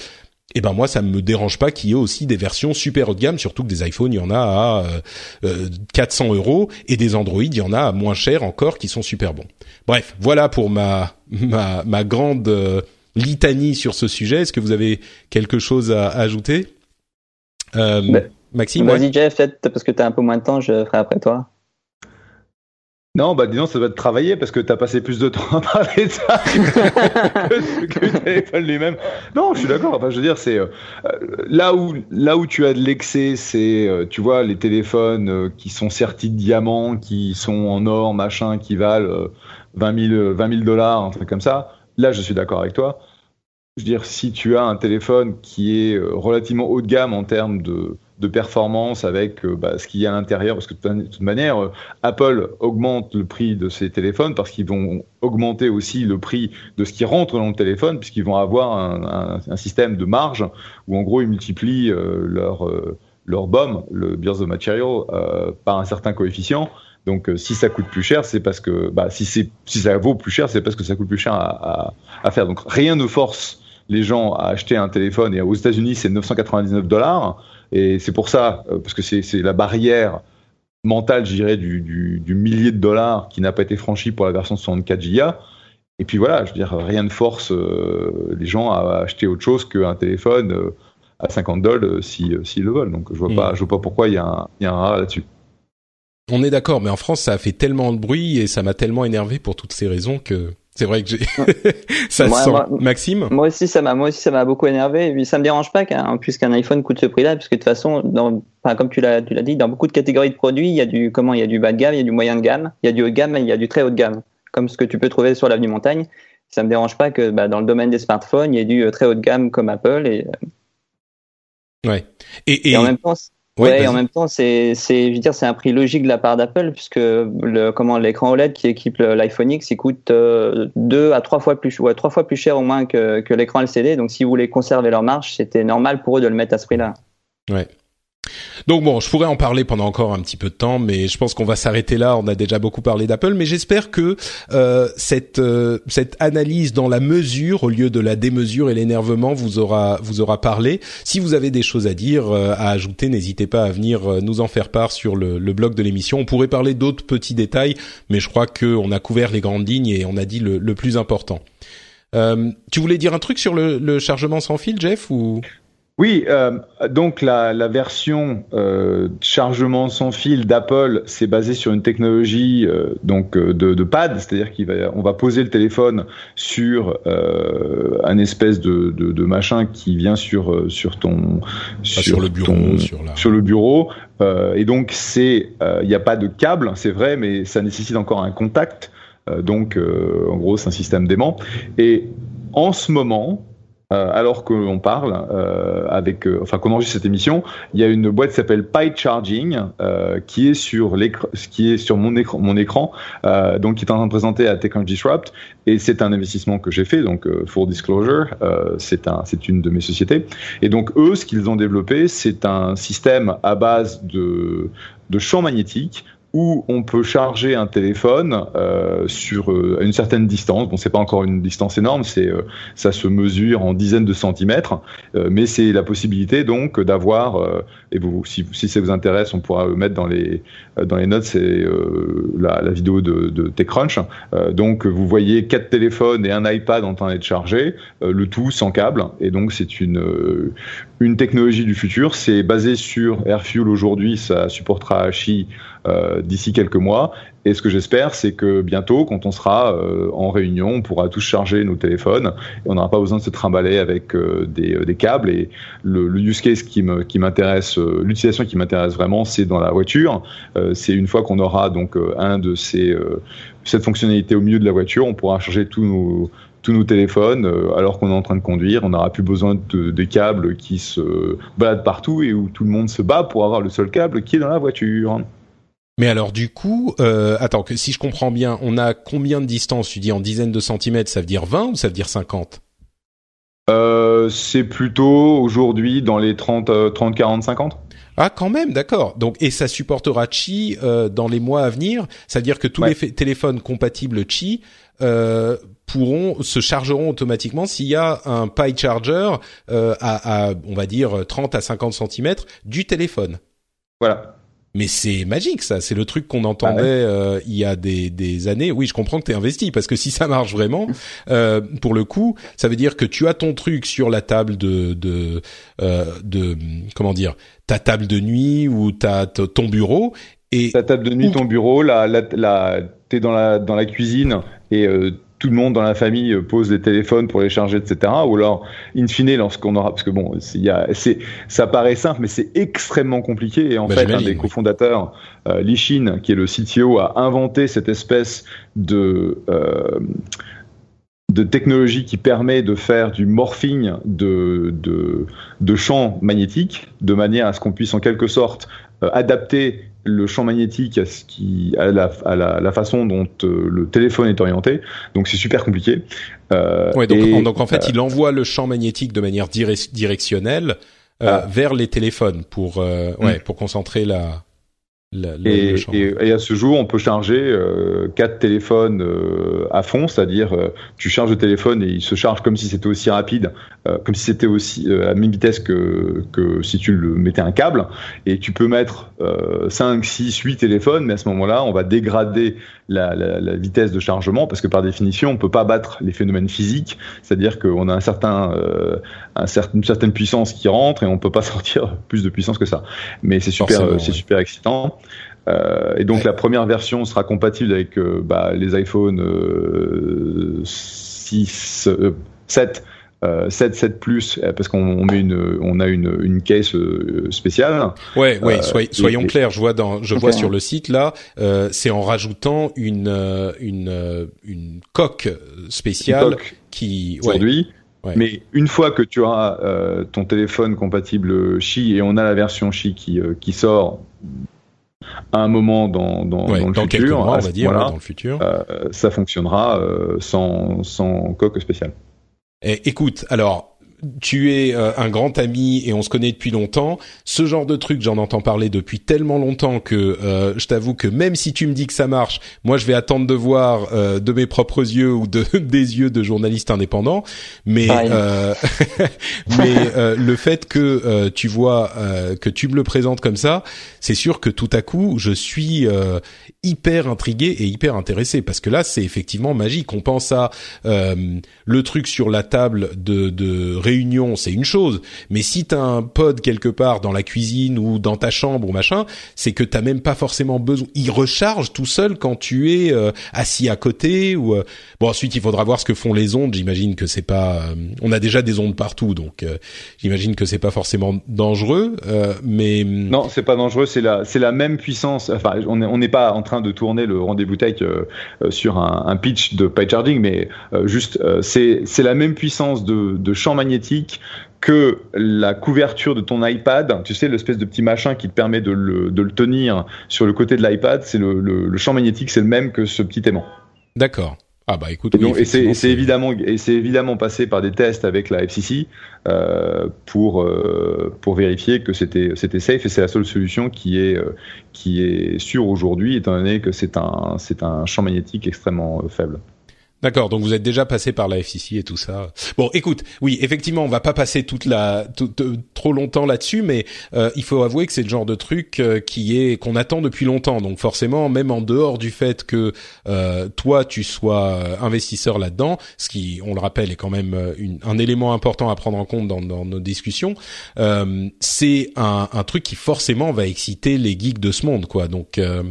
et ben moi ça me dérange pas qu'il y ait aussi des versions super haut de gamme, surtout que des iPhones il y en a à euh, 400 euros et des Android il y en a à moins cher encore qui sont super bons. Bref, voilà pour ma ma, ma grande litanie sur ce sujet. Est-ce que vous avez quelque chose à, ajouter? Euh, ben, Maxime Vas-y Jeff, peut-être parce que tu as un peu moins de temps, je ferai après toi. Non, bah disons, ça doit être travailler parce que tu as passé plus de temps à parler de ça que, le téléphone lui-même. Non, je suis d'accord. Enfin, je veux dire, c'est euh, là où là où tu as de l'excès, c'est euh, tu vois les téléphones euh, qui sont sertis de diamants, qui sont en or, machin, qui valent 20 000 20 dollars, un truc comme ça. Là, je suis d'accord avec toi. Je veux dire, si tu as un téléphone qui est relativement haut de gamme en termes de de performance avec euh, bah, ce qu'il y a à l'intérieur, parce que de toute manière, euh, Apple augmente le prix de ses téléphones parce qu'ils vont augmenter aussi le prix de ce qui rentre dans le téléphone, puisqu'ils vont avoir un, système de marge où en gros ils multiplient euh, leur, leur BOM, le Bills of Material, par un certain coefficient. Donc, si ça coûte plus cher, c'est parce que, bah, si, si ça vaut plus cher, c'est parce que ça coûte plus cher à, à, faire. Donc, rien ne force les gens à acheter un téléphone. Et aux États-Unis, c'est 999 dollars. Et c'est pour ça, euh, parce que c'est la barrière mentale, je dirais, du, du, millier de dollars qui n'a pas été franchi pour la version 64 Go. Et puis voilà, je veux dire, rien ne force euh, les gens à acheter autre chose qu'un téléphone euh, à 50 dollars s'ils si, le veulent. Donc je vois, mm. pas, je vois pas pourquoi il y a un, y a un rare là-dessus. On est d'accord, mais en France, ça a fait tellement de bruit et ça m'a tellement énervé pour toutes ces raisons que c'est vrai que j'ai *laughs* ça sent. Maxime? Moi aussi ça m'a moi aussi ça m'a beaucoup énervé et ça me dérange pas qu'un puisqu'un iPhone coûte ce prix-là puisque de toute façon dans enfin, comme tu l'as tu l'as dit dans beaucoup de catégories de produits, il y a du comment il y a du bas de gamme, il y a du moyen de gamme, il y a du haut de gamme et il y a du très haut de gamme comme ce que tu peux trouver sur l'avenue Montagne. Ça me dérange pas que bah, dans le domaine des smartphones, il y ait du euh, très haut de gamme comme Apple et euh, Ouais. Et, et, en même temps, Ouais, en même temps, c'est, c'est, je veux dire, c'est un prix logique de la part d'Apple puisque le, comment l'écran OLED qui équipe l'iPhone X, il coûte euh, deux à trois fois plus, ouais, trois fois plus cher au moins que, que l'écran LCD. Donc, si vous voulez conserver leur marge, c'était normal pour eux de le mettre à ce prix-là. Ouais. Donc bon, je pourrais en parler pendant encore un petit peu de temps, mais je pense qu'on va s'arrêter là. On a déjà beaucoup parlé d'Apple, mais j'espère que euh, cette euh, cette analyse dans la mesure au lieu de la démesure et l'énervement vous aura vous aura parlé. Si vous avez des choses à dire, euh, à ajouter, n'hésitez pas à venir euh, nous en faire part sur le, le blog de l'émission. On pourrait parler d'autres petits détails, mais je crois que on a couvert les grandes lignes et on a dit le, le plus important. tu voulais dire un truc sur le, le chargement sans fil, Jeff, ou? Oui, euh, donc la, la version euh, chargement sans fil d'Apple, c'est basé sur une technologie euh, donc euh, de, de pad, c'est-à-dire qu'on va on va poser le téléphone sur euh, un espèce de, de, de, machin qui vient sur sur ton sur, le bureau, sur, la... sur, le bureau, et donc c'est il n'y a pas de câble, c'est vrai, mais ça nécessite encore un contact. donc en gros, c'est un système d'aimant. Et en ce moment, euh, alors qu'on parle euh, avec, euh, enfin qu'on enregistre cette émission, il y a une boîte qui s'appelle Pi Charging qui est sur l'écran, qui est sur mon écran, donc qui est en train de présenter à Technology Disrupt, et c'est un investissement que j'ai fait, donc full disclosure, c'est un, c'est une de mes sociétés, et donc eux, ce qu'ils ont développé, c'est un système à base de de champs magnétiques où on peut charger un téléphone euh, sur euh, une certaine distance. Bon, c'est pas encore une distance énorme, c'est euh, ça se mesure en dizaines de centimètres, euh, mais c'est la possibilité donc d'avoir et vous, si, si, ça vous intéresse, on pourra le mettre dans les dans les notes, c'est la, la, vidéo de, de TechCrunch. donc vous voyez quatre téléphones et un iPad en train d'être chargés, le tout sans câble, et donc c'est une une technologie du futur. C'est basé sur AirFuel aujourd'hui, ça supportera HI euh, d'ici quelques mois. Et ce que j'espère, c'est que bientôt, quand on sera euh, en réunion, on pourra tous charger nos téléphones et on n'aura pas besoin de se trimballer avec euh, des, câbles. Et le, use case qui m'intéresse, l'utilisation qui m'intéresse vraiment, c'est dans la voiture. c'est une fois qu'on aura donc un de ces cette fonctionnalité au milieu de la voiture, on pourra charger tous nos tous nos téléphones alors qu'on est en train de conduire. On n'aura plus besoin de, des câbles qui se baladent partout et où tout le monde se bat pour avoir le seul câble qui est dans la voiture. Mais alors du coup, euh, attends, que si je comprends bien, on a combien de distance Tu dis en dizaines de centimètres, ça veut dire 20 ou ça veut dire 50 euh, C'est plutôt aujourd'hui dans les 30, 30, 40, 50. Ah, quand même, d'accord. Donc, et ça supportera Qi euh, dans les mois à venir? C'est-à-dire que tous Ouais. les téléphones compatibles Qi euh, pourront se chargeront automatiquement s'il y a un Pi Charger euh, à, à, on va dire, 30 à 50 centimètres du téléphone. Voilà. Mais c'est magique, ça. C'est le truc qu'on entendait Ah ouais. euh, il y a des, des années. Oui, je comprends que tu es investi parce que si ça marche vraiment, *laughs* euh, pour le coup, ça veut dire que tu as ton truc sur la table de de euh, de comment dire, ta table de nuit ou ta ton bureau et Ta table de nuit, ton bureau, la, la, la, t'es dans la, dans la cuisine et euh, tout le monde dans la famille euh, pose des téléphones pour les charger, etc. Ou alors, in fine, lorsqu'on aura, parce que bon, y a, c'est, ça paraît simple, mais c'est extrêmement compliqué. Et en Bah, fait, un des cofondateurs, euh, Li Shin, qui est le CTO, a inventé cette espèce de euh, de technologie qui permet de faire du morphing de, de, de champs magnétiques de manière à ce qu'on puisse en quelque sorte euh, adapter le champ magnétique à, ce qui, à, la, à la, la façon dont euh, le téléphone est orienté. Donc c'est super compliqué. Euh, ouais, donc, et, en, donc en fait, euh, il envoie le champ magnétique de manière direc- directionnelle euh, Ah. vers les téléphones pour euh, ouais Mm. pour concentrer la, la Et, à ce jour, on peut charger euh, quatre téléphones euh, à fond, c'est-à-dire euh, tu charges le téléphone et il se charge comme si c'était aussi rapide, euh, comme si c'était aussi euh, à la même vitesse que, que si tu le mettais un câble. Et tu peux mettre euh, 5, 6, 8 téléphones, mais à ce moment-là, on va dégrader la, la- la vitesse de chargement parce que par définition, on peut pas battre les phénomènes physiques, c'est-à-dire qu'on a un certain, euh, un certain, une certaine puissance qui rentre et on peut pas *laughs* sortir plus de puissance que ça. Mais c'est super, euh, c'est ouais. super excitant. Euh, et donc Ouais. la première version sera compatible avec euh, bah, les iPhone euh, 6, euh, 7, euh, 7, 7 Plus, euh, parce qu'on on met une, on a une, une case euh, spéciale. Ouais, ouais. Euh, soy- soyons et- clairs. Je vois dans, je vois sur le site là, c'est en rajoutant une une une coque spéciale qui. Aujourd'hui. Ouais. Mais une fois que tu auras euh, ton téléphone compatible Qi et on a la version Qi qui, euh, qui sort à un moment dans, dans, ouais, dans le dans futur, mois, on va dire, dans le futur. euh, ça fonctionnera sans, sans coque spéciale. Eh, écoute, alors. Tu es euh, un grand ami et on se connaît depuis longtemps. Ce genre de truc, j'en entends parler depuis tellement longtemps que euh, je t'avoue que même si tu me dis que ça marche, moi je vais attendre de voir euh, de mes propres yeux ou de *laughs* des yeux de journalistes indépendants. Mais euh, *laughs* mais euh, le fait que euh, tu vois euh, que tu me le présentes comme ça, c'est sûr que tout à coup je suis euh, hyper intrigué et hyper intéressé parce que là c'est effectivement magique. On pense à euh, le truc sur la table de, de réunion, c'est une chose, mais si t'as un pod quelque part dans la cuisine ou dans ta chambre ou machin, c'est que t'as même pas forcément besoin. Il recharge tout seul quand tu es euh, assis à côté ou euh, bon ensuite il faudra voir ce que font les ondes. J'imagine que c'est pas, euh, on a déjà des ondes partout, donc euh, j'imagine que c'est pas forcément dangereux, euh, mais Non, c'est pas dangereux, c'est la, c'est la même puissance. Enfin, on n'est on n'est pas en train de tourner le rendez-vous tech euh, euh, sur un, pitch de pie charging, mais euh, juste, c'est la même puissance de, champ magnétique que la couverture de ton iPad. Tu sais, l'espèce de petit machin qui te permet de le, tenir sur le côté de l'iPad, c'est le champ magnétique, c'est le même que ce petit aimant. d'accord. Ah bah écoute, Et, oui, donc- et c'est évidemment et c'est évidemment passé par des tests avec la FCC euh, pour euh, pour vérifier que c'était c'était safe et c'est la seule solution qui est euh, qui est sûre aujourd'hui étant donné que c'est un c'est un champ magnétique extrêmement faible. D'accord, donc vous êtes déjà passé par la FCC et tout ça. Bon, écoute, oui, effectivement, on va pas passer toute la tout- tout- trop longtemps là-dessus, mais euh, il faut avouer que c'est le genre de truc euh, qui est qu'on attend depuis longtemps. Donc forcément, même en dehors du fait que euh, toi tu sois euh, investisseur là-dedans, ce qui, on le rappelle, est quand même euh, une- un élément important à prendre en compte dans, dans nos discussions, euh, c'est un, un truc qui forcément va exciter les geeks de ce monde, quoi. Donc euh,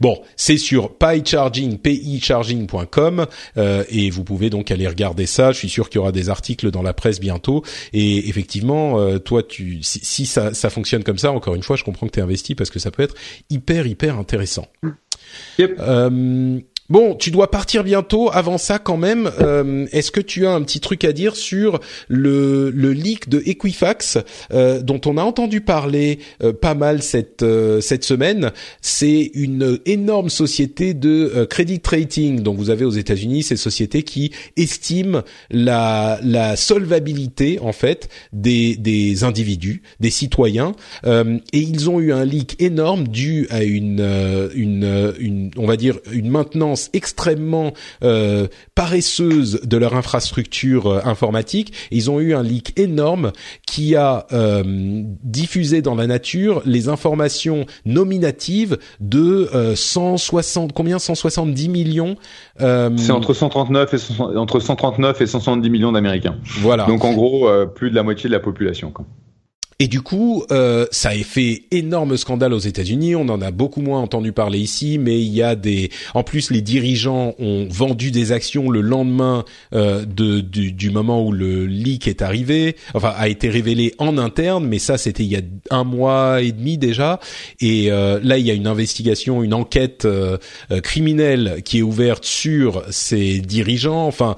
bon, c'est sur picharging, picharging.com. Euh, et vous pouvez donc aller regarder ça. Je suis sûr qu'il y aura des articles dans la presse bientôt. Et effectivement, euh, toi, tu, si, si ça, ça fonctionne comme ça, encore une fois, je comprends que tu es investi parce que ça peut être hyper hyper intéressant. Yep. Euh, Bon, tu dois partir bientôt. Avant ça, quand même, euh, est-ce que tu as un petit truc à dire sur le, le leak de Equifax euh, dont on a entendu parler euh, pas mal cette cette semaine? C'est une énorme société de credit rating. Donc vous avez aux États-Unis ces sociétés qui estiment la la solvabilité en fait des des individus, des citoyens, et ils ont eu un leak énorme dû à une une on va dire une maintenance extrêmement euh, paresseuse de leur infrastructure euh, informatique. Ils ont eu un leak énorme qui a euh, diffusé dans la nature les informations nominatives de 160 combien? 170 millions. C'est entre 139 et entre 139 et 170 millions d'Américains. Voilà. Donc en gros plus de la moitié de la population. Quoi. Et du coup, euh, ça a fait énorme scandale aux États-Unis. On en a beaucoup moins entendu parler ici, mais il y a des. En plus, les dirigeants ont vendu des actions le lendemain euh, de, du, du, moment où le leak est arrivé, enfin a été révélé en interne. Mais ça, c'était il y a un mois et demi déjà. Et euh, là, il y a une investigation, une enquête euh, euh, criminelle qui est ouverte sur ces dirigeants. Enfin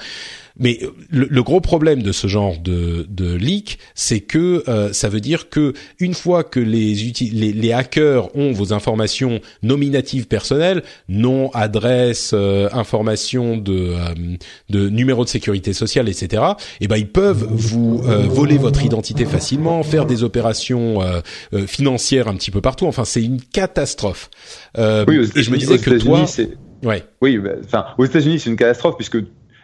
mais euh, le, gros problème de ce genre de, de leak, c'est que euh, ça veut dire que une fois que les, les, les, hackers ont vos informations nominatives personnelles, nom, adresse, euh, information de, de numéro de sécurité sociale, etc. Et eh ben ils peuvent vous voler votre identité facilement, faire des opérations financières un petit peu partout. Enfin, c'est une catastrophe. oui, et je me disais que toi, ouais. Oui, bah, enfin, aux États-Unis, c'est une catastrophe puisque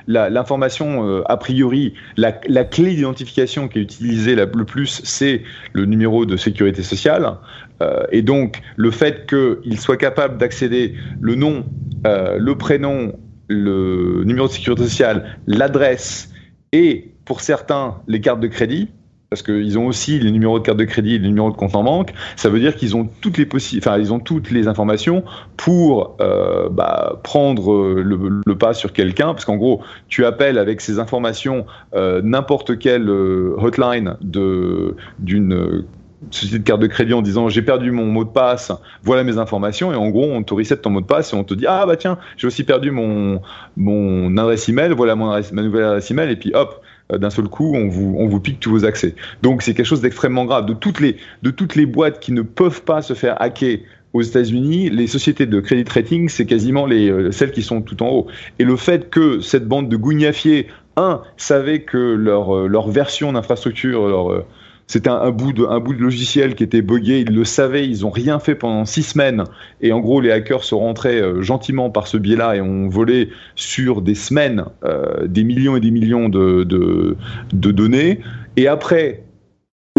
l'information, euh, a priori, la, clé d'identification qui est utilisée le plus, c'est le numéro de sécurité sociale. Euh, et donc, le fait qu'il soit capable d'accéder le nom, euh, le prénom, le numéro de sécurité sociale, l'adresse et, pour certains, les cartes de crédit, parce qu'ils ont aussi les numéros de carte de crédit et les numéros de compte en banque. Ça veut dire qu'ils ont toutes les enfin ils ont toutes les informations pour euh, bah, prendre le, pas sur quelqu'un, parce qu'en gros tu appelles avec ces informations euh, n'importe quelle euh, hotline de d'une société de carte de crédit en disant j'ai perdu mon mot de passe, voilà mes informations. Et en gros on te reset ton mot de passe et on te dit ah bah tiens j'ai aussi perdu mon mon adresse email, voilà mon adresse, ma nouvelle adresse email. Et puis hop euh, d'un seul coup, on vous, on vous pique tous vos accès. Donc c'est quelque chose d'extrêmement grave. De toutes, les, de toutes les boîtes qui ne peuvent pas se faire hacker aux États-Unis, les sociétés de crédit rating, c'est quasiment les, euh, celles qui sont tout en haut. Et le fait que cette bande de gougnafiers, un, savait que leur, euh, leur version d'infrastructure, leur, c'était un, bout de, un bout de logiciel qui était buggé. Ils le savaient. Ils ont rien fait pendant six semaines. Et en gros, les hackers sont rentrés euh, gentiment par ce biais-là et ont volé sur des semaines euh, des millions et des millions de, de, données. Et après,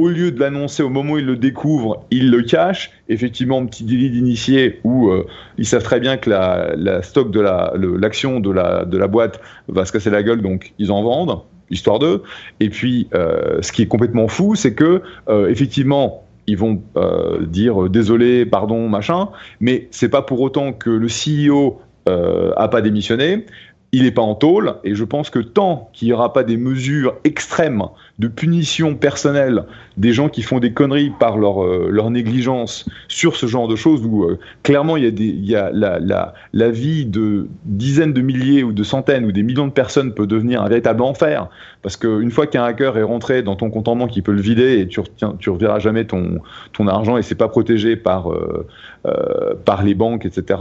au lieu de l'annoncer au moment où ils le découvrent, ils le cachent. Effectivement, petit délit d'initié où euh, ils savent très bien que la, stock de l'action la, de, la, de la boîte va se casser la gueule, donc ils en vendent histoire d'eux. Et puis, euh, ce qui est complètement fou, c'est que euh, effectivement, ils vont euh, dire désolé, pardon, machin, mais c'est pas pour autant que le CEO a pas démissionné il n'est pas en tôle, et je pense que tant qu'il n'y aura pas des mesures extrêmes de punition personnelle des gens qui font des conneries par leur, euh, leur négligence sur ce genre de choses, où euh, clairement il y a, des, y a la, la, la, vie de dizaines de milliers ou de centaines ou des millions de personnes peut devenir un véritable enfer, parce qu'une fois qu'un hacker est rentré dans ton compte en banque, il peut le vider et tu ne tu reverras jamais ton, ton argent et c'est pas protégé par, euh, par les banques, etc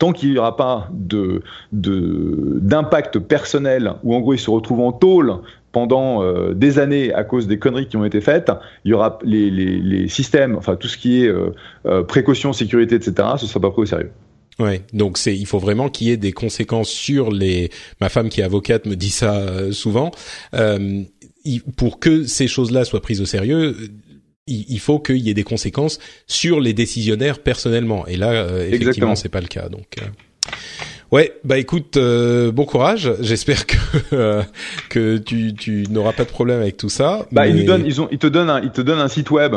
tant qu'il n'y aura pas de, d'impact personnel où en gros il se retrouve en tôle pendant euh, des années à cause des conneries qui ont été faites, il y aura les, systèmes, enfin tout ce qui est euh, euh, précaution, sécurité, etc., ce ne sera pas pris au sérieux. Ouais, donc c'est il faut vraiment qu'il y ait des conséquences sur les. Ma femme qui est avocate me dit ça souvent. pour que ces choses-là soient prises au sérieux, il, faut qu'il y ait des conséquences sur les décisionnaires personnellement. Et là, euh, effectivement, c'est pas le cas. Donc. Euh, ouais, bah écoute, euh, bon courage. J'espère que que tu, tu n'auras pas de problème avec tout ça. Bah, ils nous donnent, ils ont, ils te donnent, un, ils te donnent un site web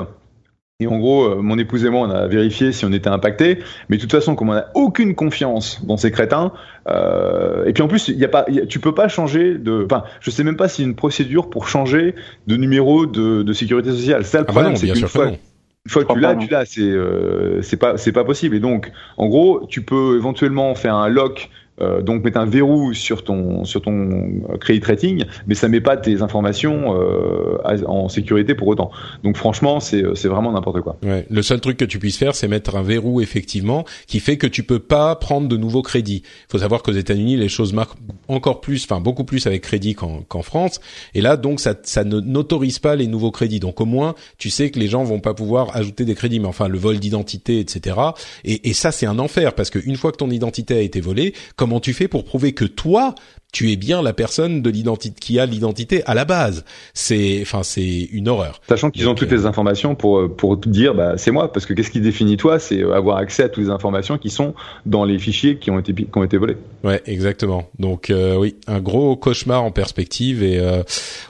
et en gros, euh, mon épouse et moi, on a vérifié si on était impacté. Mais de toute façon, comme on n'a aucune confiance dans ces crétins, euh, et puis en plus, il y a pas, tu peux pas changer de. Enfin, je sais même pas s'il y a une procédure pour changer de numéro de, de sécurité sociale. Ça, le ah bah problème, c'est qu'une fois, une fois que tu l'as, tu l'as. C'est euh, c'est pas c'est pas possible. Et donc, en gros, tu peux éventuellement faire un lock euh, donc mettre un verrou sur ton sur ton credit rating, mais ça met pas tes informations euh, en sécurité pour autant. Donc franchement, c'est c'est vraiment n'importe quoi. Ouais. Le seul truc que tu puisses faire, c'est mettre un verrou effectivement qui fait que tu peux pas prendre de nouveaux crédits. Il faut savoir qu'aux États-Unis, les choses marquent encore plus, enfin beaucoup plus avec crédit qu'en France. Et là, donc ça ça n'autorise pas les nouveaux crédits. Donc au moins, tu sais que les gens vont pas pouvoir ajouter des crédits. Mais enfin, le vol d'identité, etc. Et, et ça, c'est un enfer parce qu'une fois que ton identité a été volée, comment tu fais pour prouver que toi tu es bien la personne de l'identité qui a l'identité à la base. C'est, enfin, c'est une horreur. Sachant qu'ils ont toutes les informations pour euh, pour dire, bah, c'est moi, parce que qu'est-ce qui définit toi, c'est euh, avoir accès à toutes les informations qui sont dans les fichiers qui ont été qui ont été volés. Ouais, exactement. Donc euh, oui, un gros cauchemar en perspective et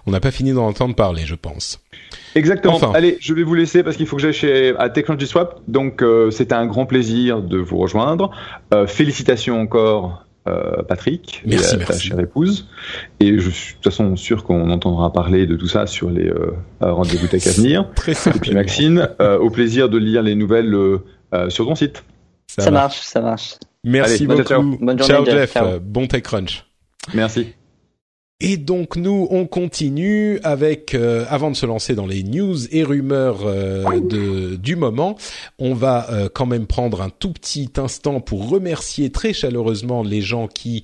on n'a pas fini d'en entendre parler, je pense. Exactement. Allez, je vais vous laisser parce qu'il faut que j'aille chez à Technology Swap. Donc c'était un grand plaisir de vous rejoindre. félicitations encore euh, Patrick, merci, ta chère épouse. Et je suis de toute façon sûr qu'on entendra parler de tout ça sur les euh, rendez-vous tech à venir. Très Et puis Maxine, euh, au plaisir de lire les nouvelles sur ton site. Ça, marche. ça marche. Merci beaucoup. Ciao, Bonne journée, Jeff. Bon Tech Crunch. Merci. Et donc nous, on continue avec, euh, avant de se lancer dans les news et rumeurs euh, de, du moment, on va euh, quand même prendre un tout petit instant pour remercier très chaleureusement les gens qui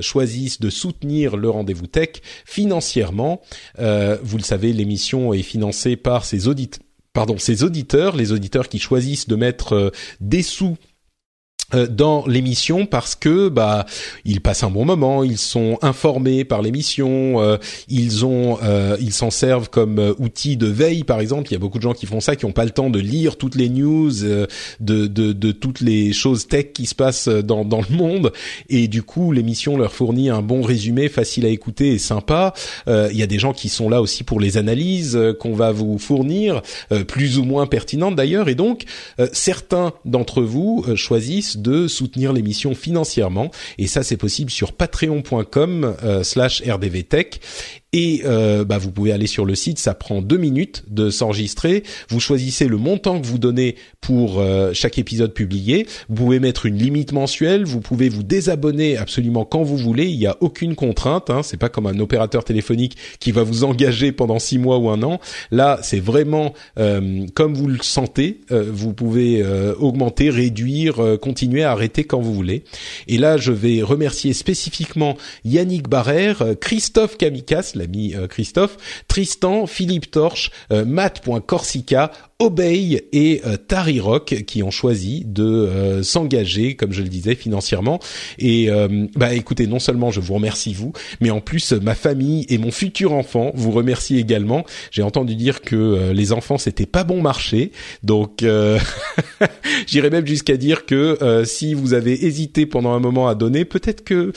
choisissent de soutenir le rendez-vous tech financièrement. vous le savez, l'émission est financée par ses auditeurs pardon, ses auditeurs, les auditeurs qui choisissent de mettre des sous euh, dans l'émission parce que bah ils passent un bon moment, ils sont informés par l'émission, euh, ils ont euh, ils s'en servent comme outil de veille par exemple. Il y a beaucoup de gens qui font ça qui n'ont pas le temps de lire toutes les news de, de, de toutes les choses tech qui se passent dans dans le monde et du coup l'émission leur fournit un bon résumé facile à écouter et sympa. il y a des gens qui sont là aussi pour les analyses qu'on va vous fournir plus ou moins pertinentes d'ailleurs et donc certains d'entre vous choisissent de soutenir l'émission financièrement. Et ça c'est possible sur patreon.com euh, slash rdvtech et euh, bah, vous pouvez aller sur le site, ça prend deux minutes de s'enregistrer. Vous choisissez le montant que vous donnez pour euh, chaque épisode publié. Vous pouvez mettre une limite mensuelle. Vous pouvez vous désabonner absolument quand vous voulez. Il n'y a aucune contrainte. Hein. C'est pas comme un opérateur téléphonique qui va vous engager pendant six mois ou un an. Là, c'est vraiment euh, comme vous le sentez. vous pouvez augmenter, réduire, continuer, arrêter quand vous voulez. Et là, je vais remercier spécifiquement Yannick Barrère, Christophe Kamikas, l'ami euh, Christophe, Tristan, Philippe Torche, euh, Matt.corsica, Obey et euh, Tari Rock qui ont choisi de euh, s'engager, comme je le disais, financièrement. Et euh, bah écoutez, non seulement je vous remercie vous, mais en plus ma famille et mon futur enfant vous remercient également. J'ai entendu dire que les enfants c'était pas bon marché, donc *laughs* j'irais même jusqu'à dire que si vous avez hésité pendant un moment à donner, peut-être que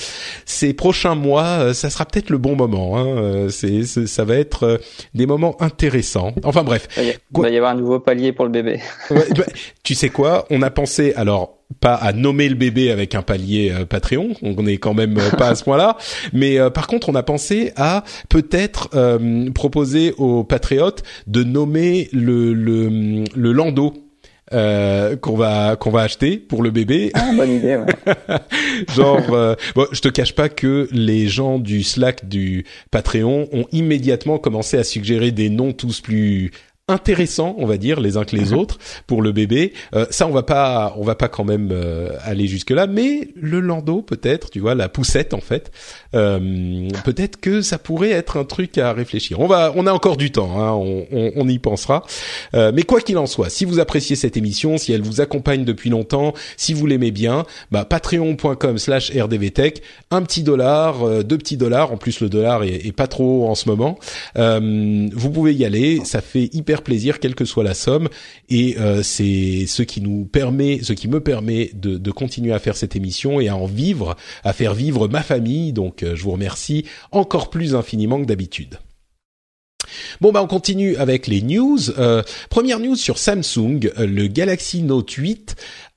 ces prochains mois, ça sera peut-être le bon moment. Hein. C'est, ça va être des moments intéressants. Enfin bref. Il va y avoir un nouveau palier pour le bébé. *laughs* Bah, tu sais quoi On a pensé alors pas à nommer le bébé avec un palier euh, Patreon, on est quand même euh, pas à ce *laughs* point-là, mais euh, par contre on a pensé à peut-être proposer aux patriotes de nommer le le, le landau qu'on va qu'on va acheter pour le bébé. Ah, bonne idée. Ouais. *laughs* Genre, bon, je te cache pas que les gens du Slack du Patreon ont immédiatement commencé à suggérer des noms tous plus intéressants, on va dire, les uns que les mhm. autres pour le bébé. Euh, ça, on va pas, on va pas quand même euh, aller jusque là, mais le landau peut-être, tu vois, la poussette en fait, euh, peut-être que ça pourrait être un truc à réfléchir. On va, on a encore du temps, hein, on, on, on, y pensera. mais quoi qu'il en soit, si vous appréciez cette émission, si elle vous accompagne depuis longtemps, si vous l'aimez bien, bah, patreon.com/slash rdvtech, un petit dollar, deux petits dollars. En plus, le dollar est, est pas trop en ce moment. vous pouvez y aller, ça fait hyper plaisir quelle que soit la somme et euh, c'est ce qui nous permet, ce qui me permet de, continuer à faire cette émission et à en vivre, à faire vivre ma famille. Donc euh, je vous remercie encore plus infiniment que d'habitude. Bon bah on continue avec les news. Euh, première news sur Samsung, le Galaxy Note 8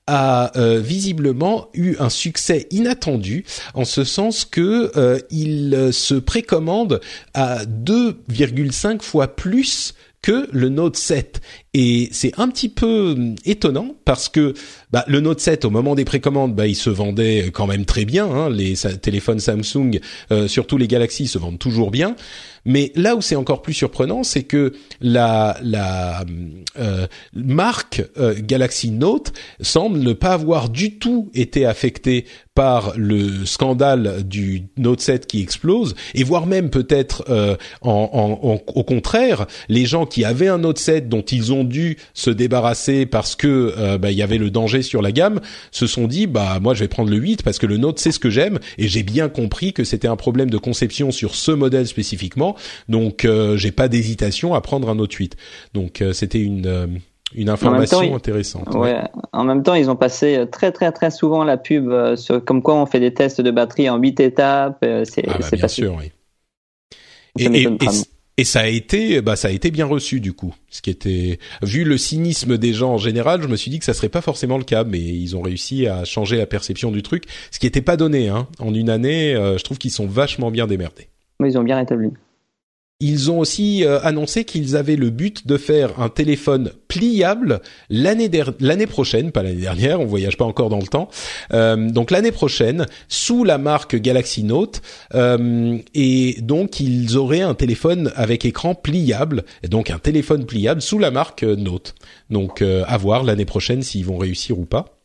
a visiblement eu un succès inattendu en ce sens que il se précommande à 2,5 fois plus que le Note 7 Et c'est un petit peu hum, étonnant parce que bah, le Note 7 au moment des précommandes, bah, il se vendait quand même très bien. Hein. Les téléphones Samsung, euh, surtout les Galaxy, se vendent toujours bien. Mais là où c'est encore plus surprenant, c'est que la, la euh, marque euh, Galaxy Note semble ne pas avoir du tout été affectée par le scandale du Note 7 qui explose, et voire même peut-être euh, en, au contraire, les gens qui avaient un Note 7 dont ils ont dû se débarrasser parce que euh, bah, il y avait le danger sur la gamme, se sont dit bah moi je vais prendre le 8 parce que le Note c'est ce que j'aime et j'ai bien compris que c'était un problème de conception sur ce modèle spécifiquement, donc euh, j'ai pas d'hésitation à prendre un Note 8. Donc c'était une une information intéressante. Ouais. En même temps, ils ont passé très très très souvent la pub euh, sur comme quoi on fait des tests de batterie en huit étapes. Euh, c'est ah bah, bien sûr, oui. Et, et, ça a été, bah ça a été bien reçu du coup. Ce qui était, vu le cynisme des gens en général, je me suis dit que ça serait pas forcément le cas, mais ils ont réussi à changer la perception du truc, ce qui n'était pas donné. Hein. En une année, euh, je trouve qu'ils sont vachement bien démerdés. Mais ils ont bien rétabli. Ils ont aussi euh, annoncé qu'ils avaient le but de faire un téléphone pliable l'année prochaine, pas l'année dernière, on voyage pas encore dans le temps. Euh, donc l'année prochaine, sous la marque Galaxy Note, euh, et donc ils auraient un téléphone avec écran pliable, et donc un téléphone pliable sous la marque Note. Donc à voir l'année prochaine s'ils vont réussir ou pas.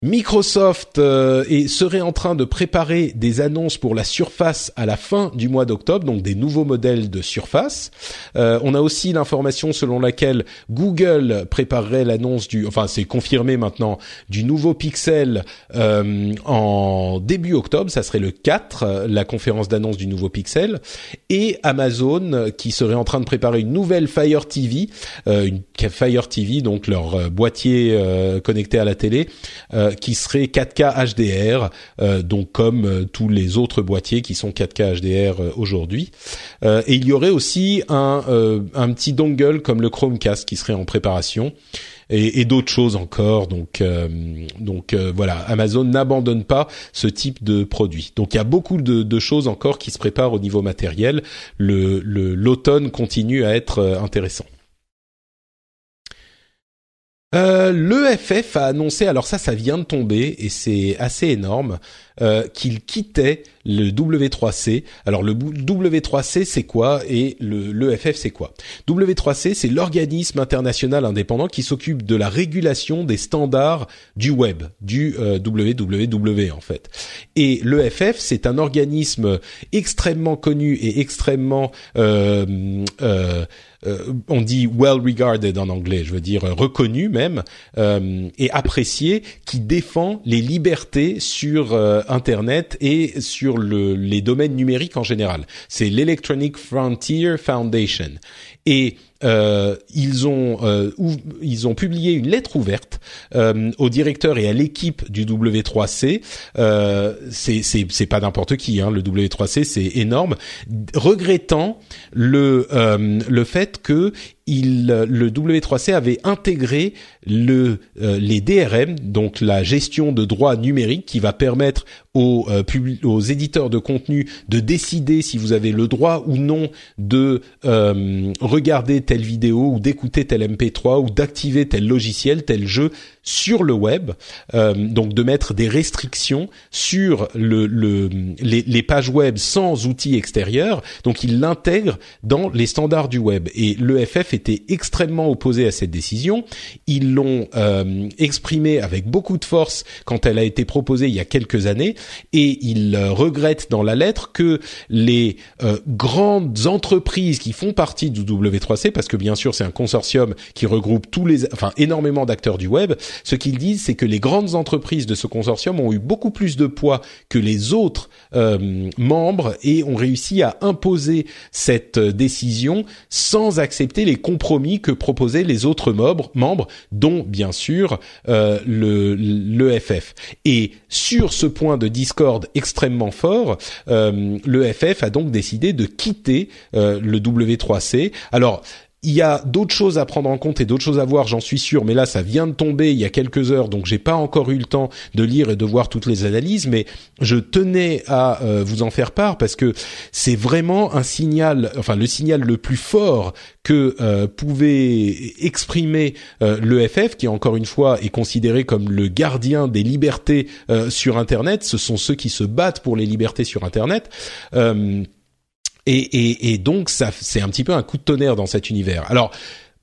Microsoft euh, serait en train de préparer des annonces pour la Surface à la fin du mois d'octobre, donc des nouveaux modèles de Surface. Euh, on a aussi l'information selon laquelle Google préparerait l'annonce du, enfin c'est confirmé maintenant, du nouveau Pixel euh, en début octobre, ça serait le 4, la conférence d'annonce du nouveau Pixel, et Amazon qui serait en train de préparer une nouvelle Fire TV, une Fire TV, donc leur boîtier connecté à la télé euh, qui serait 4K HDR, euh, donc comme euh, tous les autres boîtiers qui sont 4K HDR aujourd'hui. et il y aurait aussi un, un petit dongle comme le Chromecast qui serait en préparation. Et, et d'autres choses encore. Donc, donc voilà, Amazon n'abandonne pas ce type de produit. Donc il y a beaucoup de, de, choses encore qui se préparent au niveau matériel. Le l'automne continue à être intéressant. Euh, L'EFF a annoncé, alors ça, ça vient de tomber et c'est assez énorme, euh, qu'il quittait le W3C. Alors le W3C c'est quoi et le l'EFF c'est quoi? W3C c'est l'organisme international indépendant qui s'occupe de la régulation des standards du web, du euh, WWW en fait. Et l'EFF c'est un organisme extrêmement connu et extrêmement euh, euh, euh, on dit well regarded en anglais, je veux dire reconnu même euh, et apprécié, qui défend les libertés sur Internet et sur le, les domaines numériques en général. C'est l'Electronic Frontier Foundation et euh, ils ont euh, ils ont publié une lettre ouverte euh, au directeur et à l'équipe du W3C. Euh, c'est pas n'importe qui, hein, le W3C, c'est énorme. Regrettant le le fait que il, le W3C avait intégré euh, les DRM, donc la gestion de droits numériques, qui va permettre aux, euh, aux éditeurs de contenu de décider si vous avez le droit ou non de euh, regarder telle vidéo ou d'écouter tel MP3 ou d'activer tel logiciel, tel jeu sur le web, euh, donc de mettre des restrictions sur le, le les, les, pages web sans outils extérieurs. Donc il l'intègre dans les standards du web. Et l'EFF était extrêmement opposé à cette décision. Ils l'ont euh, exprimé avec beaucoup de force quand elle a été proposée il y a quelques années, et ils euh, regrettent dans la lettre que les euh, grandes entreprises qui font partie du W3C, parce que bien sûr c'est un consortium qui regroupe tous les, enfin énormément d'acteurs du web, ce qu'ils disent, c'est que les grandes entreprises de ce consortium ont eu beaucoup plus de poids que les autres euh, membres et ont réussi à imposer cette décision sans accepter les compromis que proposaient les autres membres, dont bien sûr euh, le l'EFF. Et sur ce point de discorde extrêmement fort, euh, l'EFF a donc décidé de quitter euh, le W3C. Alors il y a d'autres choses à prendre en compte et d'autres choses à voir, j'en suis sûr, mais là ça vient de tomber il y a quelques heures, donc j'ai pas encore eu le temps de lire et de voir toutes les analyses, mais je tenais à euh, vous en faire part parce que c'est vraiment un signal, enfin le signal le plus fort que euh, pouvait exprimer euh, qui encore une fois est considéré comme le gardien des libertés euh, sur Internet. Ce sont ceux qui se battent pour les libertés sur Internet. Et, et, et, donc ça, c'est un petit peu un coup de tonnerre dans cet univers. Alors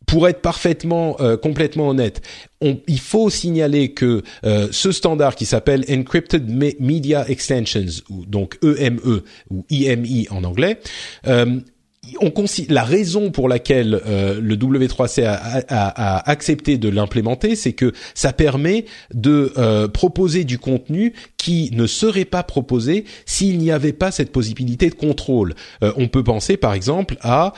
pour être parfaitement euh, complètement honnête, on, il faut signaler que euh, ce standard qui s'appelle Encrypted Media Extensions, ou donc EME e, ou IMI en anglais, euh, la raison pour laquelle euh, le W3C a, a, a accepté de l'implémenter, c'est que ça permet de euh, proposer du contenu qui ne serait pas proposé s'il n'y avait pas cette possibilité de contrôle. Euh, on peut penser par exemple à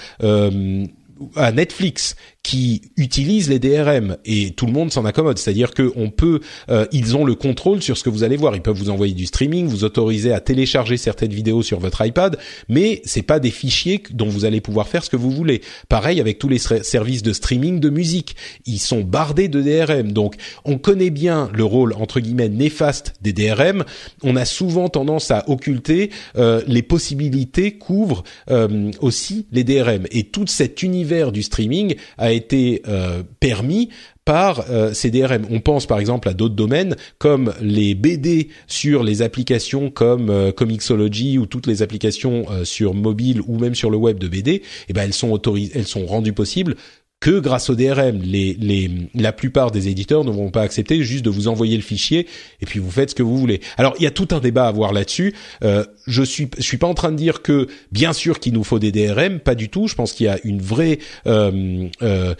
à Netflix qui utilisent les DRM et tout le monde s'en accommode. C'est-à-dire que on peut, euh, ils ont le contrôle sur ce que vous allez voir. Ils peuvent vous envoyer du streaming, vous autoriser à télécharger certaines vidéos sur votre iPad, mais c'est pas des fichiers dont vous allez pouvoir faire ce que vous voulez. Pareil avec tous les services de streaming de musique, ils sont bardés de DRM. Donc on connaît bien le rôle entre guillemets néfaste des DRM. On a souvent tendance à occulter euh, les possibilités qu'ouvrent euh, aussi les DRM et tout cet univers du streaming a été euh, permis par euh, ces DRM. On pense par exemple à d'autres domaines comme les BD sur les applications comme euh, Comixology ou toutes les applications sur mobile ou même sur le web de BD. Eh ben elles sont autorisées, elles sont rendues possibles que grâce au DRM. Les, les, la plupart des éditeurs ne vont pas accepter juste de vous envoyer le fichier et puis vous faites ce que vous voulez. Alors il y a tout un débat à avoir là-dessus. Euh, je suis je suis pas en train de dire que bien sûr qu'il nous faut des DRM, pas du tout. Je pense qu'il y a une vraie euh, euh,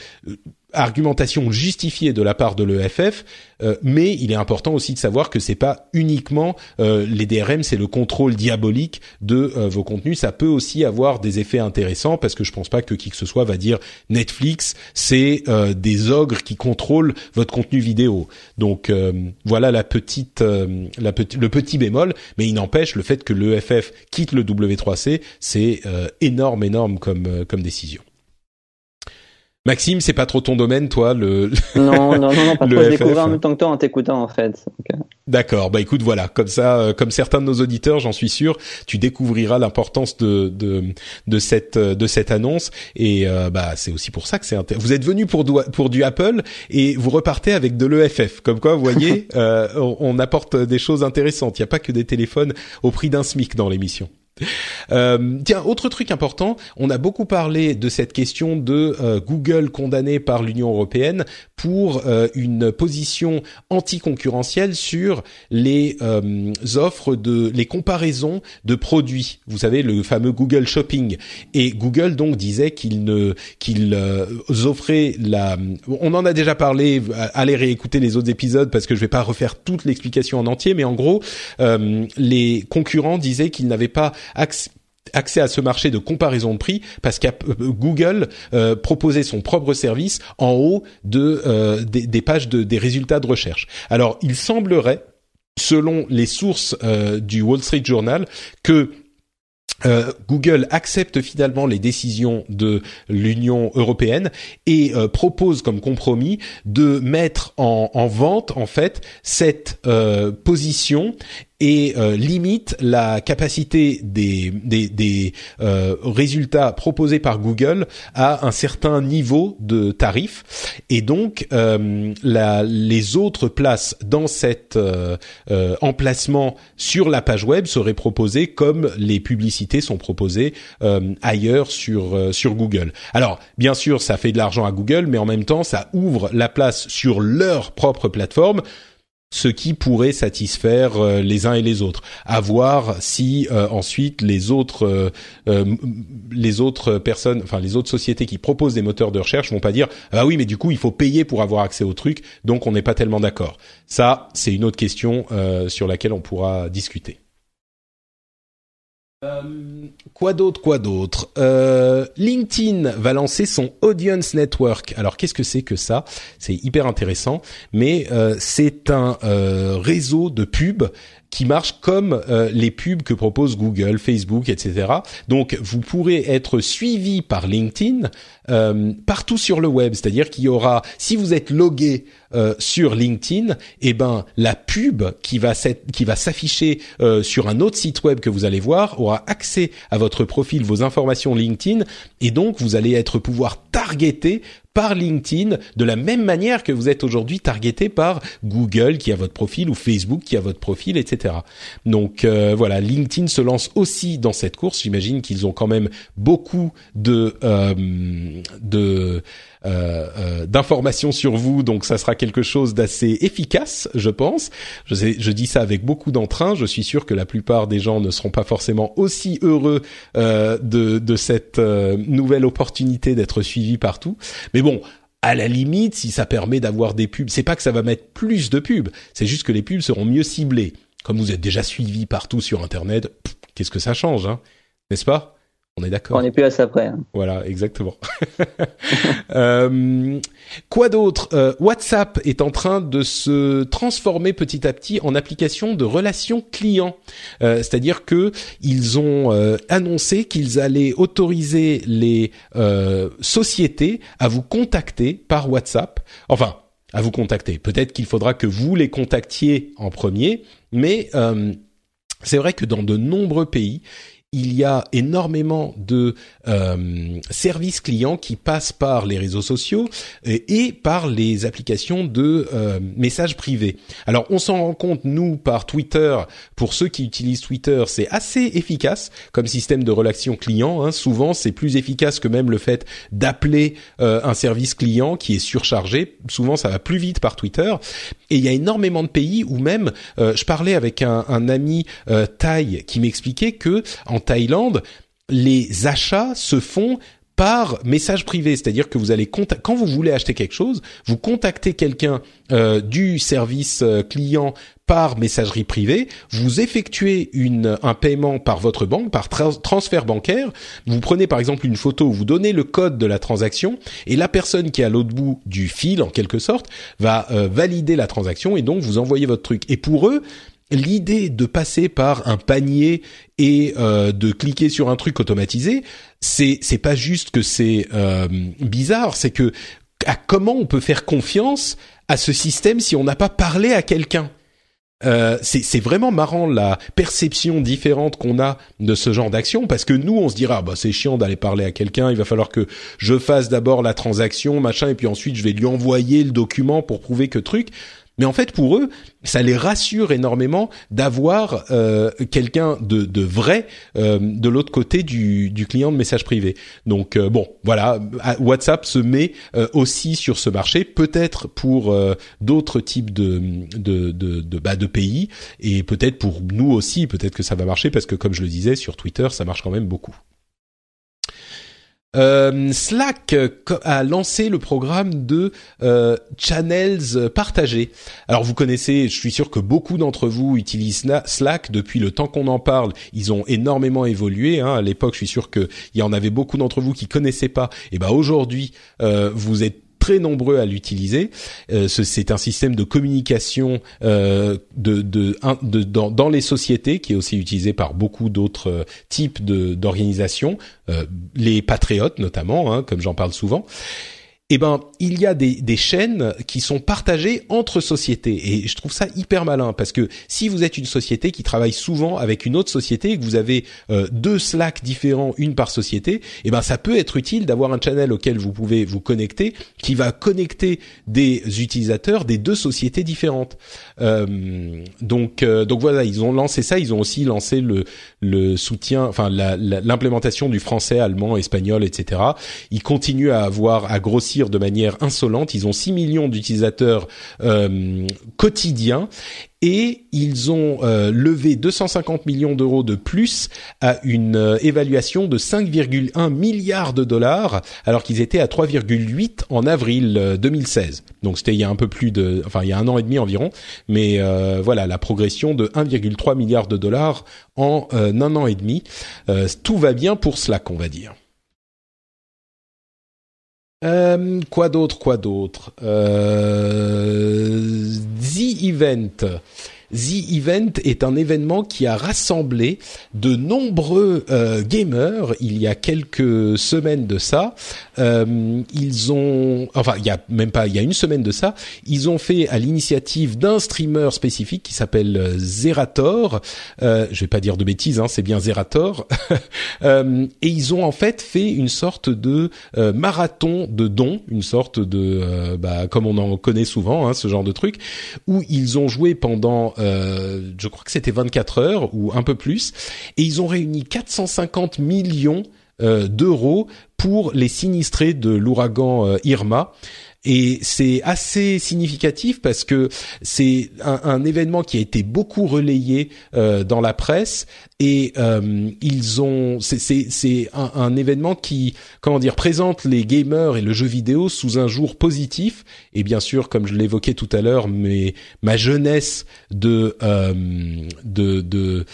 argumentation justifiée de la part de l'EFF, euh, mais il est important aussi de savoir que c'est pas uniquement euh, les DRM, c'est le contrôle diabolique de euh, vos contenus. Ça peut aussi avoir des effets intéressants parce que je pense pas que qui que ce soit va dire Netflix, c'est des ogres qui contrôlent votre contenu vidéo. Donc voilà la petite, la le petit bémol, mais il n'empêche le fait que l'EFF quitte le W3C, c'est énorme, énorme comme comme décision. Maxime, c'est pas trop ton domaine, toi, le. Non, non, non, non pas trop. Je découvre en même temps que toi en t'écoutant, en fait. D'accord. Bah écoute, voilà, comme ça, euh, comme certains de nos auditeurs, j'en suis sûr, tu découvriras l'importance de, de de cette de cette annonce. Et euh, bah c'est aussi pour ça que c'est. Vous êtes venu pour du, pour du Apple et vous repartez avec de l'EFF. Comme quoi, vous voyez, *laughs* euh, on, on apporte des choses intéressantes. Il n'y a pas que des téléphones au prix d'un SMIC dans l'émission. *laughs* Euh, tiens, autre truc important, on a beaucoup parlé de cette question de euh, Google condamné par l'Union européenne pour euh, une position anticoncurrentielle sur les euh, offres de les comparaisons de produits. Vous savez le fameux Google Shopping et Google donc disait qu'il ne qu'il offrait la on en a déjà parlé, allez réécouter les autres épisodes parce que je vais pas refaire toute l'explication en entier mais en gros les concurrents disaient qu'ils n'avaient pas accès à ce marché de comparaison de prix parce que euh, Google euh, proposait son propre service en haut de euh, des, pages de, des résultats de recherche. Alors, il semblerait, selon les sources du Wall Street Journal, que Google accepte finalement les décisions de l'Union européenne et propose comme compromis de mettre en, en vente en fait cette position et limite la capacité des, des, des résultats proposés par Google à un certain niveau de tarif et donc la, les autres places dans cet emplacement sur la page web seraient proposées comme les publicités sont proposées euh, ailleurs sur euh, sur Google. Alors bien sûr, ça fait de l'argent à Google, mais en même temps, ça ouvre la place sur leur propre plateforme ce qui pourrait satisfaire euh, les uns et les autres. À voir si ensuite les autres les autres personnes, enfin les autres sociétés qui proposent des moteurs de recherche vont pas dire ah oui mais du coup il faut payer pour avoir accès au truc, donc on n'est pas tellement d'accord. Ça c'est une autre question sur laquelle on pourra discuter. Euh, quoi d'autre, quoi d'autre? Euh, LinkedIn va lancer son Audience Network. Alors qu'est-ce que c'est que ça? C'est hyper intéressant, mais euh, c'est un réseau de pubs qui marche comme euh, les pubs que propose Google, Facebook, etc. Donc vous pourrez être suivi par LinkedIn euh, partout sur le web, c'est-à-dire qu'il y aura, si vous êtes logué euh, sur LinkedIn, eh ben la pub qui va s'afficher euh, sur un autre site web que vous allez voir aura accès à votre profil, vos informations LinkedIn, et donc vous allez être pouvoir targeter par LinkedIn de la même manière que vous êtes aujourd'hui targeté par Google qui a votre profil ou Facebook qui a votre profil, etc. Donc euh, voilà, LinkedIn se lance aussi dans cette course. J'imagine qu'ils ont quand même beaucoup de euh, de euh, euh, d'informations sur vous, donc ça sera quelque chose d'assez efficace, je pense. Je, sais, je dis ça avec beaucoup d'entrain. Je suis sûr que la plupart des gens ne seront pas forcément aussi heureux euh, de, de cette nouvelle opportunité d'être suivis partout. Mais bon, à la limite, si ça permet d'avoir des pubs, c'est pas que ça va mettre plus de pubs, c'est juste que les pubs seront mieux ciblées. Comme vous êtes déjà suivi partout sur Internet, qu'est-ce que ça change, hein? N'est-ce pas? On est d'accord. On n'est plus à ça près. Hein. Voilà, exactement. *laughs* euh, quoi d'autre? Euh, WhatsApp est en train de se transformer petit à petit en application de relations clients. Euh, C'est-à-dire que ils ont euh, annoncé qu'ils allaient autoriser les euh, sociétés à vous contacter par WhatsApp. Enfin, à vous contacter. Peut-être qu'il faudra que vous les contactiez en premier, mais c'est vrai que dans de nombreux pays, il y a énormément de euh, services clients qui passent par les réseaux sociaux et, par les applications de euh, messages privés. Alors on s'en rend compte nous par Twitter. Pour ceux qui utilisent Twitter, c'est assez efficace comme système de relation client. Hein. Souvent c'est plus efficace que même le fait d'appeler euh, un service client qui est surchargé. Souvent ça va plus vite par Twitter. Et il y a énormément de pays où même, je parlais avec un, un ami Thaï qui m'expliquait que Thaïlande, les achats se font par message privé, c'est-à-dire que vous allez quand vous voulez acheter quelque chose, vous contactez quelqu'un euh, du service euh, client par messagerie privée, vous effectuez une, un paiement par votre banque, par transfert bancaire, vous prenez par exemple une photo, vous donnez le code de la transaction, et la personne qui est à l'autre bout du fil, en quelque sorte, va euh, valider la transaction, et donc vous envoyez votre truc. Et pour eux, l'idée de passer par un panier et euh, de cliquer sur un truc automatisé, c'est c'est pas juste que c'est euh, bizarre, c'est que à comment on peut faire confiance à ce système si on n'a pas parlé à quelqu'un? Euh, c'est vraiment marrant la perception différente qu'on a de ce genre d'action parce que nous on se dira bah c'est chiant d'aller parler à quelqu'un il va falloir que je fasse d'abord la transaction machin et puis ensuite je vais lui envoyer le document pour prouver que truc mais en fait, pour eux, ça les rassure énormément d'avoir euh, quelqu'un de, vrai euh, de l'autre côté du, client de message privé. Donc euh, bon, voilà, WhatsApp se met aussi sur ce marché, peut-être pour d'autres types de de, de, bah, de pays et peut-être pour nous aussi, peut-être que ça va marcher parce que comme je le disais sur Twitter, ça marche quand même beaucoup. Euh, Slack a lancé le programme de euh, channels partagés. Alors vous connaissez, je suis sûr que beaucoup d'entre vous utilisent Slack depuis le temps qu'on en parle. Ils ont énormément évolué. Hein. À l'époque, je suis sûr qu'il y en avait beaucoup d'entre vous qui connaissaient pas. Et ben aujourd'hui, euh, vous êtes très nombreux à l'utiliser. Euh, c'est un système de communication euh, de, de, de dans, dans, les sociétés qui est aussi utilisé par beaucoup d'autres euh, types d'organisations, euh, les patriotes notamment, hein, comme j'en parle souvent eh ben, il y a des, chaînes qui sont partagées entre sociétés. Et je trouve ça hyper malin parce que si vous êtes une société qui travaille souvent avec une autre société que vous avez euh, deux Slack différents, une par société, eh ben, ça peut être utile d'avoir un channel auquel vous pouvez vous connecter qui va connecter des utilisateurs des deux sociétés différentes. Euh, donc, euh, donc voilà, ils ont lancé ça. Ils ont aussi lancé le, le soutien, enfin l'implémentation du français, allemand, espagnol, etc. Ils continuent à avoir à grossir de manière insolente. Ils ont 6 millions d'utilisateurs euh, quotidiens et ils ont euh, levé 250 millions d'euros de plus à une euh, évaluation de 5,1 milliards de dollars alors qu'ils étaient à 3,8 en avril 2016. Donc c'était il y a un peu plus de enfin il y a un an et demi environ mais voilà la progression de 1,3 milliard de dollars en un an et demi. tout va bien pour Slack on va dire. Euh, quoi d'autre, quoi d'autre? Euh, The Event. The Event est un événement qui a rassemblé de nombreux euh, gamers il y a quelques semaines de ça. Euh, ils ont, enfin, il y a même pas, il y a une semaine de ça, ils ont fait à l'initiative d'un streamer spécifique qui s'appelle Zerator. Euh, je vais pas dire de bêtises, hein, c'est bien Zerator. *laughs* euh, et ils ont en fait fait une sorte de euh, marathon de dons, une sorte de, bah, comme on en connaît souvent, hein, ce genre de truc, où ils ont joué pendant euh, je crois que c'était 24 heures ou un peu plus, et ils ont réuni 450 millions euh, d'euros pour les sinistrés de l'ouragan euh, Irma. Et c'est assez significatif parce que c'est un, événement qui a été beaucoup relayé euh, dans la presse. Et euh, ils ont c'est un, un, événement qui comment dire présente les gamers et le jeu vidéo sous un jour positif. Et bien sûr comme je l'évoquais tout à l'heure mais ma jeunesse de euh, de, de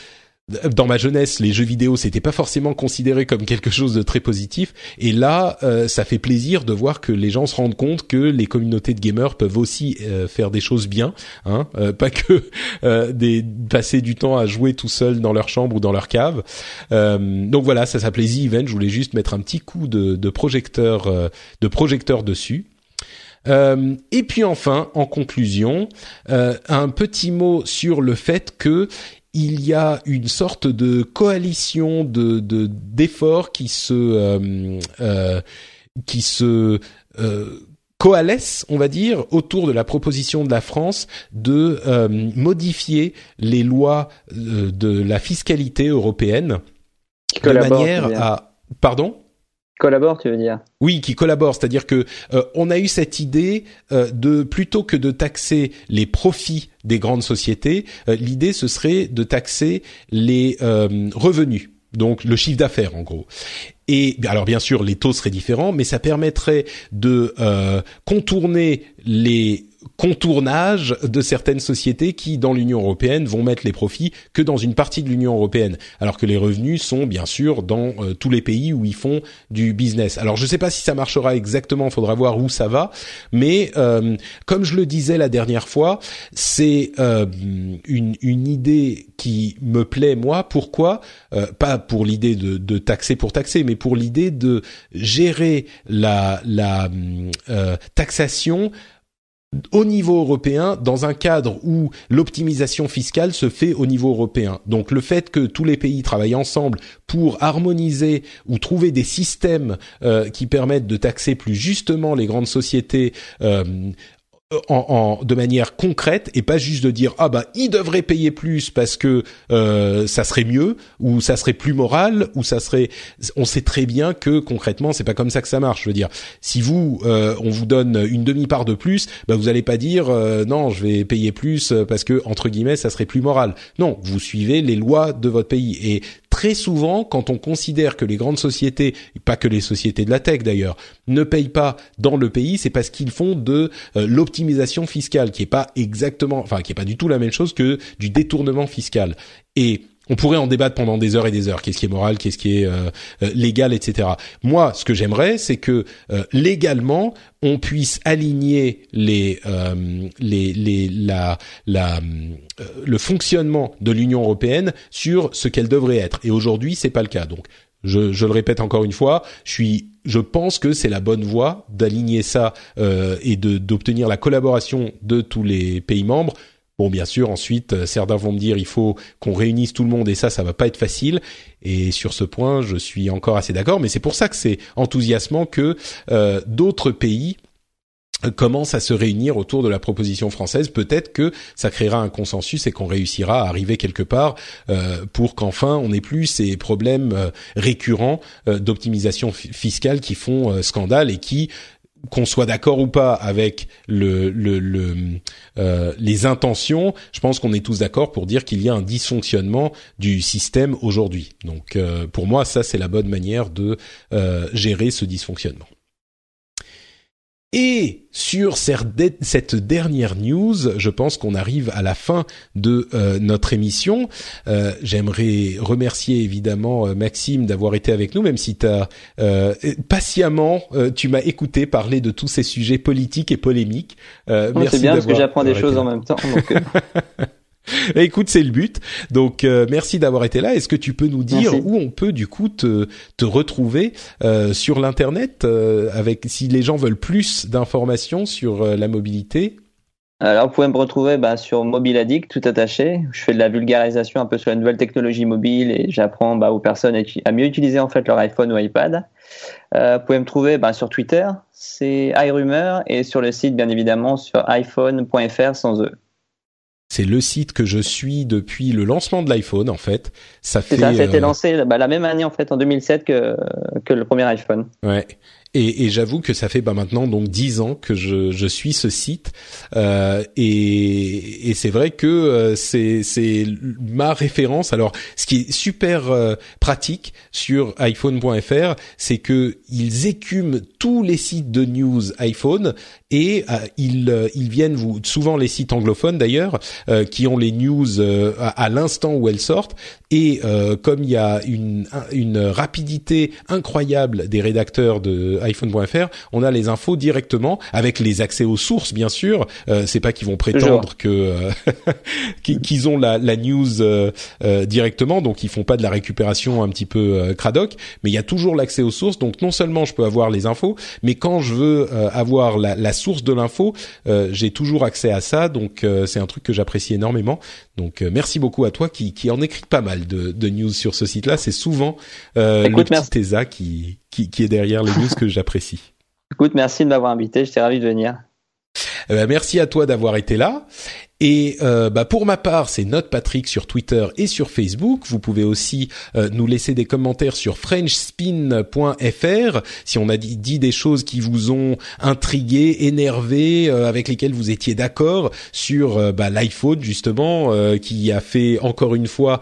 dans ma jeunesse, les jeux vidéo c'était pas forcément considéré comme quelque chose de très positif, et là, euh, ça fait plaisir de voir que les gens se rendent compte que les communautés de gamers peuvent aussi euh, faire des choses bien, hein, euh, pas que des passer du temps à jouer tout seul dans leur chambre ou dans leur cave. donc voilà, ça s'appelait The Event. Je voulais juste mettre un petit coup de, de projecteur, de projecteur dessus. Euh, et puis enfin, en conclusion, euh, un petit mot sur le fait que il y a une sorte de coalition de d'efforts qui se euh, euh, qui se euh, coalescent, on va dire, autour de la proposition de la France de euh, modifier les lois de la fiscalité européenne de manière à pardon? Collabore, tu veux dire? Oui, qui collabore, c'est-à-dire que euh, on a eu cette idée euh, de plutôt que de taxer les profits des grandes sociétés, euh, l'idée ce serait de taxer les revenus. Donc le chiffre d'affaires en gros. Et alors bien sûr les taux seraient différents, mais ça permettrait de contourner les contournage de certaines sociétés qui, dans l'Union européenne, vont mettre les profits que dans une partie de l'Union européenne, alors que les revenus sont bien sûr dans euh, tous les pays où ils font du business. Alors je ne sais pas si ça marchera exactement, faudra voir où ça va, mais euh, comme je le disais la dernière fois, c'est euh, une, une, idée qui me plaît moi. Pourquoi? Pas pour l'idée de, de, taxer pour taxer, mais pour l'idée de gérer la, la taxation au niveau européen dans un cadre où l'optimisation fiscale se fait au niveau européen. Donc le fait que tous les pays travaillent ensemble pour harmoniser ou trouver des systèmes euh, qui permettent de taxer plus justement les grandes sociétés euh, en, en, de manière concrète et pas juste de dire ah bah il devrait payer plus parce que euh, ça serait mieux ou ça serait plus moral ou ça serait on sait très bien que concrètement c'est pas comme ça que ça marche. Je veux dire si vous euh, on vous donne une demi part de plus bah vous allez pas dire euh, non je vais payer plus parce que entre guillemets ça serait plus moral. Non vous suivez les lois de votre pays et très souvent, quand on considère que les grandes sociétés, pas que les sociétés de la tech d'ailleurs, ne payent pas dans le pays, c'est parce qu'ils font de euh, l'optimisation fiscale, qui est pas exactement, enfin qui est pas du tout la même chose que du détournement fiscal. Et on pourrait en débattre pendant des heures et des heures. Qu'est-ce qui est moral, qu'est-ce qui est euh, euh, légal, etc. Moi, ce que j'aimerais, c'est que euh, légalement, on puisse aligner les, les, les la, la, le fonctionnement de l'Union européenne sur ce qu'elle devrait être. Et aujourd'hui, c'est pas le cas. Donc, je, je, le répète encore une fois, je suis, je pense que c'est la bonne voie d'aligner ça et de d'obtenir la collaboration de tous les pays membres Bon, bien sûr, ensuite, euh, certains vont me dire il faut qu'on réunisse tout le monde et ça, ça va pas être facile. Et sur ce point, je suis encore assez d'accord. Mais c'est pour ça que c'est enthousiasmant que euh, d'autres pays euh, commencent à se réunir autour de la proposition française. Peut-être que ça créera un consensus et qu'on réussira à arriver quelque part pour qu'enfin on n'ait plus ces problèmes récurrents d'optimisation fiscale qui font scandale et qui qu'on soit d'accord ou pas avec euh, les intentions, je pense qu'on est tous d'accord pour dire qu'il y a un dysfonctionnement du système aujourd'hui. Donc euh, pour moi, ça c'est la bonne manière de euh, gérer ce dysfonctionnement. Et sur cette dernière news, je pense qu'on arrive à la fin de euh, notre émission. Euh, j'aimerais remercier évidemment euh, Maxime d'avoir été avec nous, même si tu as patiemment, tu m'as écouté parler de tous ces sujets politiques et polémiques. merci. C'est bien parce que j'apprends des choses en même temps. Donc *laughs* *laughs* Écoute, c'est le but. Donc, euh, merci d'avoir été là. Est-ce que tu peux nous dire où on peut du coup te, te retrouver euh, sur l'internet euh, avec si les gens veulent plus d'informations sur la mobilité? Alors, vous pouvez me retrouver bah, sur Mobile Addict, tout attaché. Je fais de la vulgarisation un peu sur la nouvelle technologie mobile et j'apprends bah, aux personnes à mieux utiliser en fait leur iPhone ou iPad. vous pouvez me trouver bah, sur Twitter, c'est iRumeur, et sur le site, bien évidemment, sur iPhone.fr sans eux c'est le site que je suis depuis le lancement de l'iPhone en fait. Ça fait. Ça, ça a été euh, lancé bah, la même année en fait en 2007 que que le premier iPhone. Ouais. Et, et j'avoue que ça fait bah, maintenant donc dix ans que je, je suis ce site euh, et, et c'est vrai que euh, c'est c'est ma référence. Alors, ce qui est super euh, pratique sur iPhone.fr, c'est que ils écument tous les sites de news iPhone et euh, ils ils viennent vous souvent les sites anglophones d'ailleurs qui ont les news à, à l'instant où elles sortent et comme il y a une une rapidité incroyable des rédacteurs de iPhone.fr, on a les infos directement avec les accès aux sources bien sûr. Euh, c'est pas qu'ils vont prétendre que euh, *laughs* qu'ils ont la, la news euh, euh, directement, donc ils font pas de la récupération un petit peu cradoc, mais il y a toujours l'accès aux sources. Donc non seulement je peux avoir les infos, mais quand je veux avoir la, la, source de l'info, j'ai toujours accès à ça. Donc c'est un truc que j'apprécie énormément. Donc merci beaucoup à toi qui, qui en écrit pas mal de, de news sur ce site-là. C'est souvent euh, le petit Tesa qui, qui, qui est derrière les news que j'apprécie. *laughs* Écoute, merci de m'avoir invité. J'étais ravi de venir. Ben, merci à toi d'avoir été là. Et euh, bah pour ma part, c'est Note Patrick sur Twitter et sur Facebook. Vous pouvez aussi euh, nous laisser des commentaires sur frenchspin.fr si on a dit, des choses qui vous ont intrigué, énervé, euh, avec lesquelles vous étiez d'accord sur bah, l'iPhone justement, qui a fait encore une fois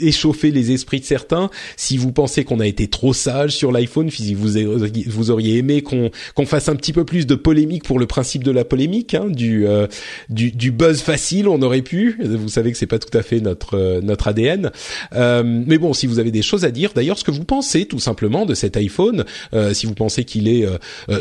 échauffer les esprits de certains. Si vous pensez qu'on a été trop sage sur l'iPhone, vous auriez aimé qu'on qu'on fasse un petit peu plus de polémique pour le principe de la polémique, hein, du du, buzz facile, on aurait pu. Vous savez que c'est pas tout à fait notre euh, notre ADN. Euh, mais bon, si vous avez des choses à dire, d'ailleurs, ce que vous pensez tout simplement de cet iPhone, euh, si vous pensez qu'il est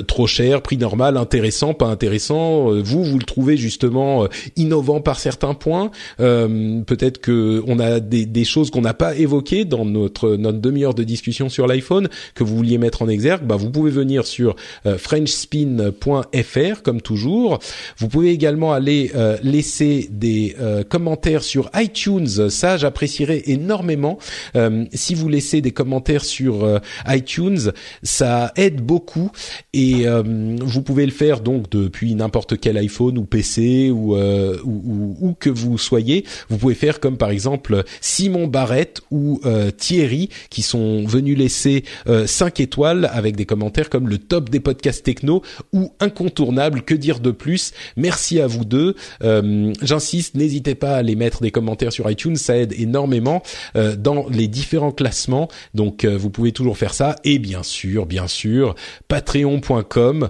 trop cher, prix normal, intéressant, pas intéressant, vous vous le trouvez justement innovant par certains points. Peut-être que on a des, des choses qu'on n'a pas évoquées dans notre notre demi-heure de discussion sur l'iPhone que vous vouliez mettre en exergue. Bah, vous pouvez venir sur frenchspin.fr comme toujours. Vous pouvez également aller euh, laisser des euh, commentaires sur iTunes. Ça, j'apprécierais énormément. Euh, si vous laissez des commentaires sur iTunes, ça aide beaucoup et vous pouvez le faire donc depuis n'importe quel iPhone ou PC ou, ou, ou, que vous soyez. Vous pouvez faire comme par exemple Simon Barrett ou Thierry qui sont venus laisser 5 étoiles avec des commentaires comme le top des podcasts techno ou incontournable. Que dire de plus? Merci à vous deux. Euh, j'insiste, n'hésitez pas à les mettre des commentaires sur iTunes, ça aide énormément euh, dans les différents classements. Donc euh, vous pouvez toujours faire ça. Et bien sûr, bien sûr, patreon.com,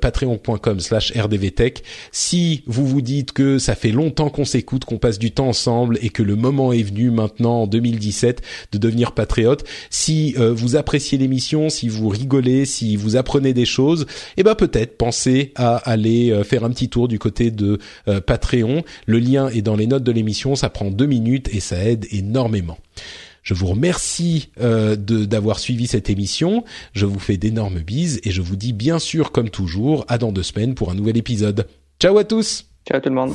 patreon.com/slash rdvtech. Si vous vous dites que ça fait longtemps qu'on s'écoute, qu'on passe du temps ensemble et que le moment est venu maintenant en 2017 de devenir patriote, si vous appréciez l'émission, si vous rigolez, si vous apprenez des choses, eh ben peut-être pensez à aller faire un petit tour du côté de euh, Patreon. Le lien est dans les notes de l'émission, ça prend deux minutes et ça aide énormément. Je vous remercie euh, d'avoir suivi cette émission. Je vous fais d'énormes bises et je vous dis bien sûr, comme toujours, à dans deux semaines pour un nouvel épisode. Ciao à tous. Ciao tout le monde.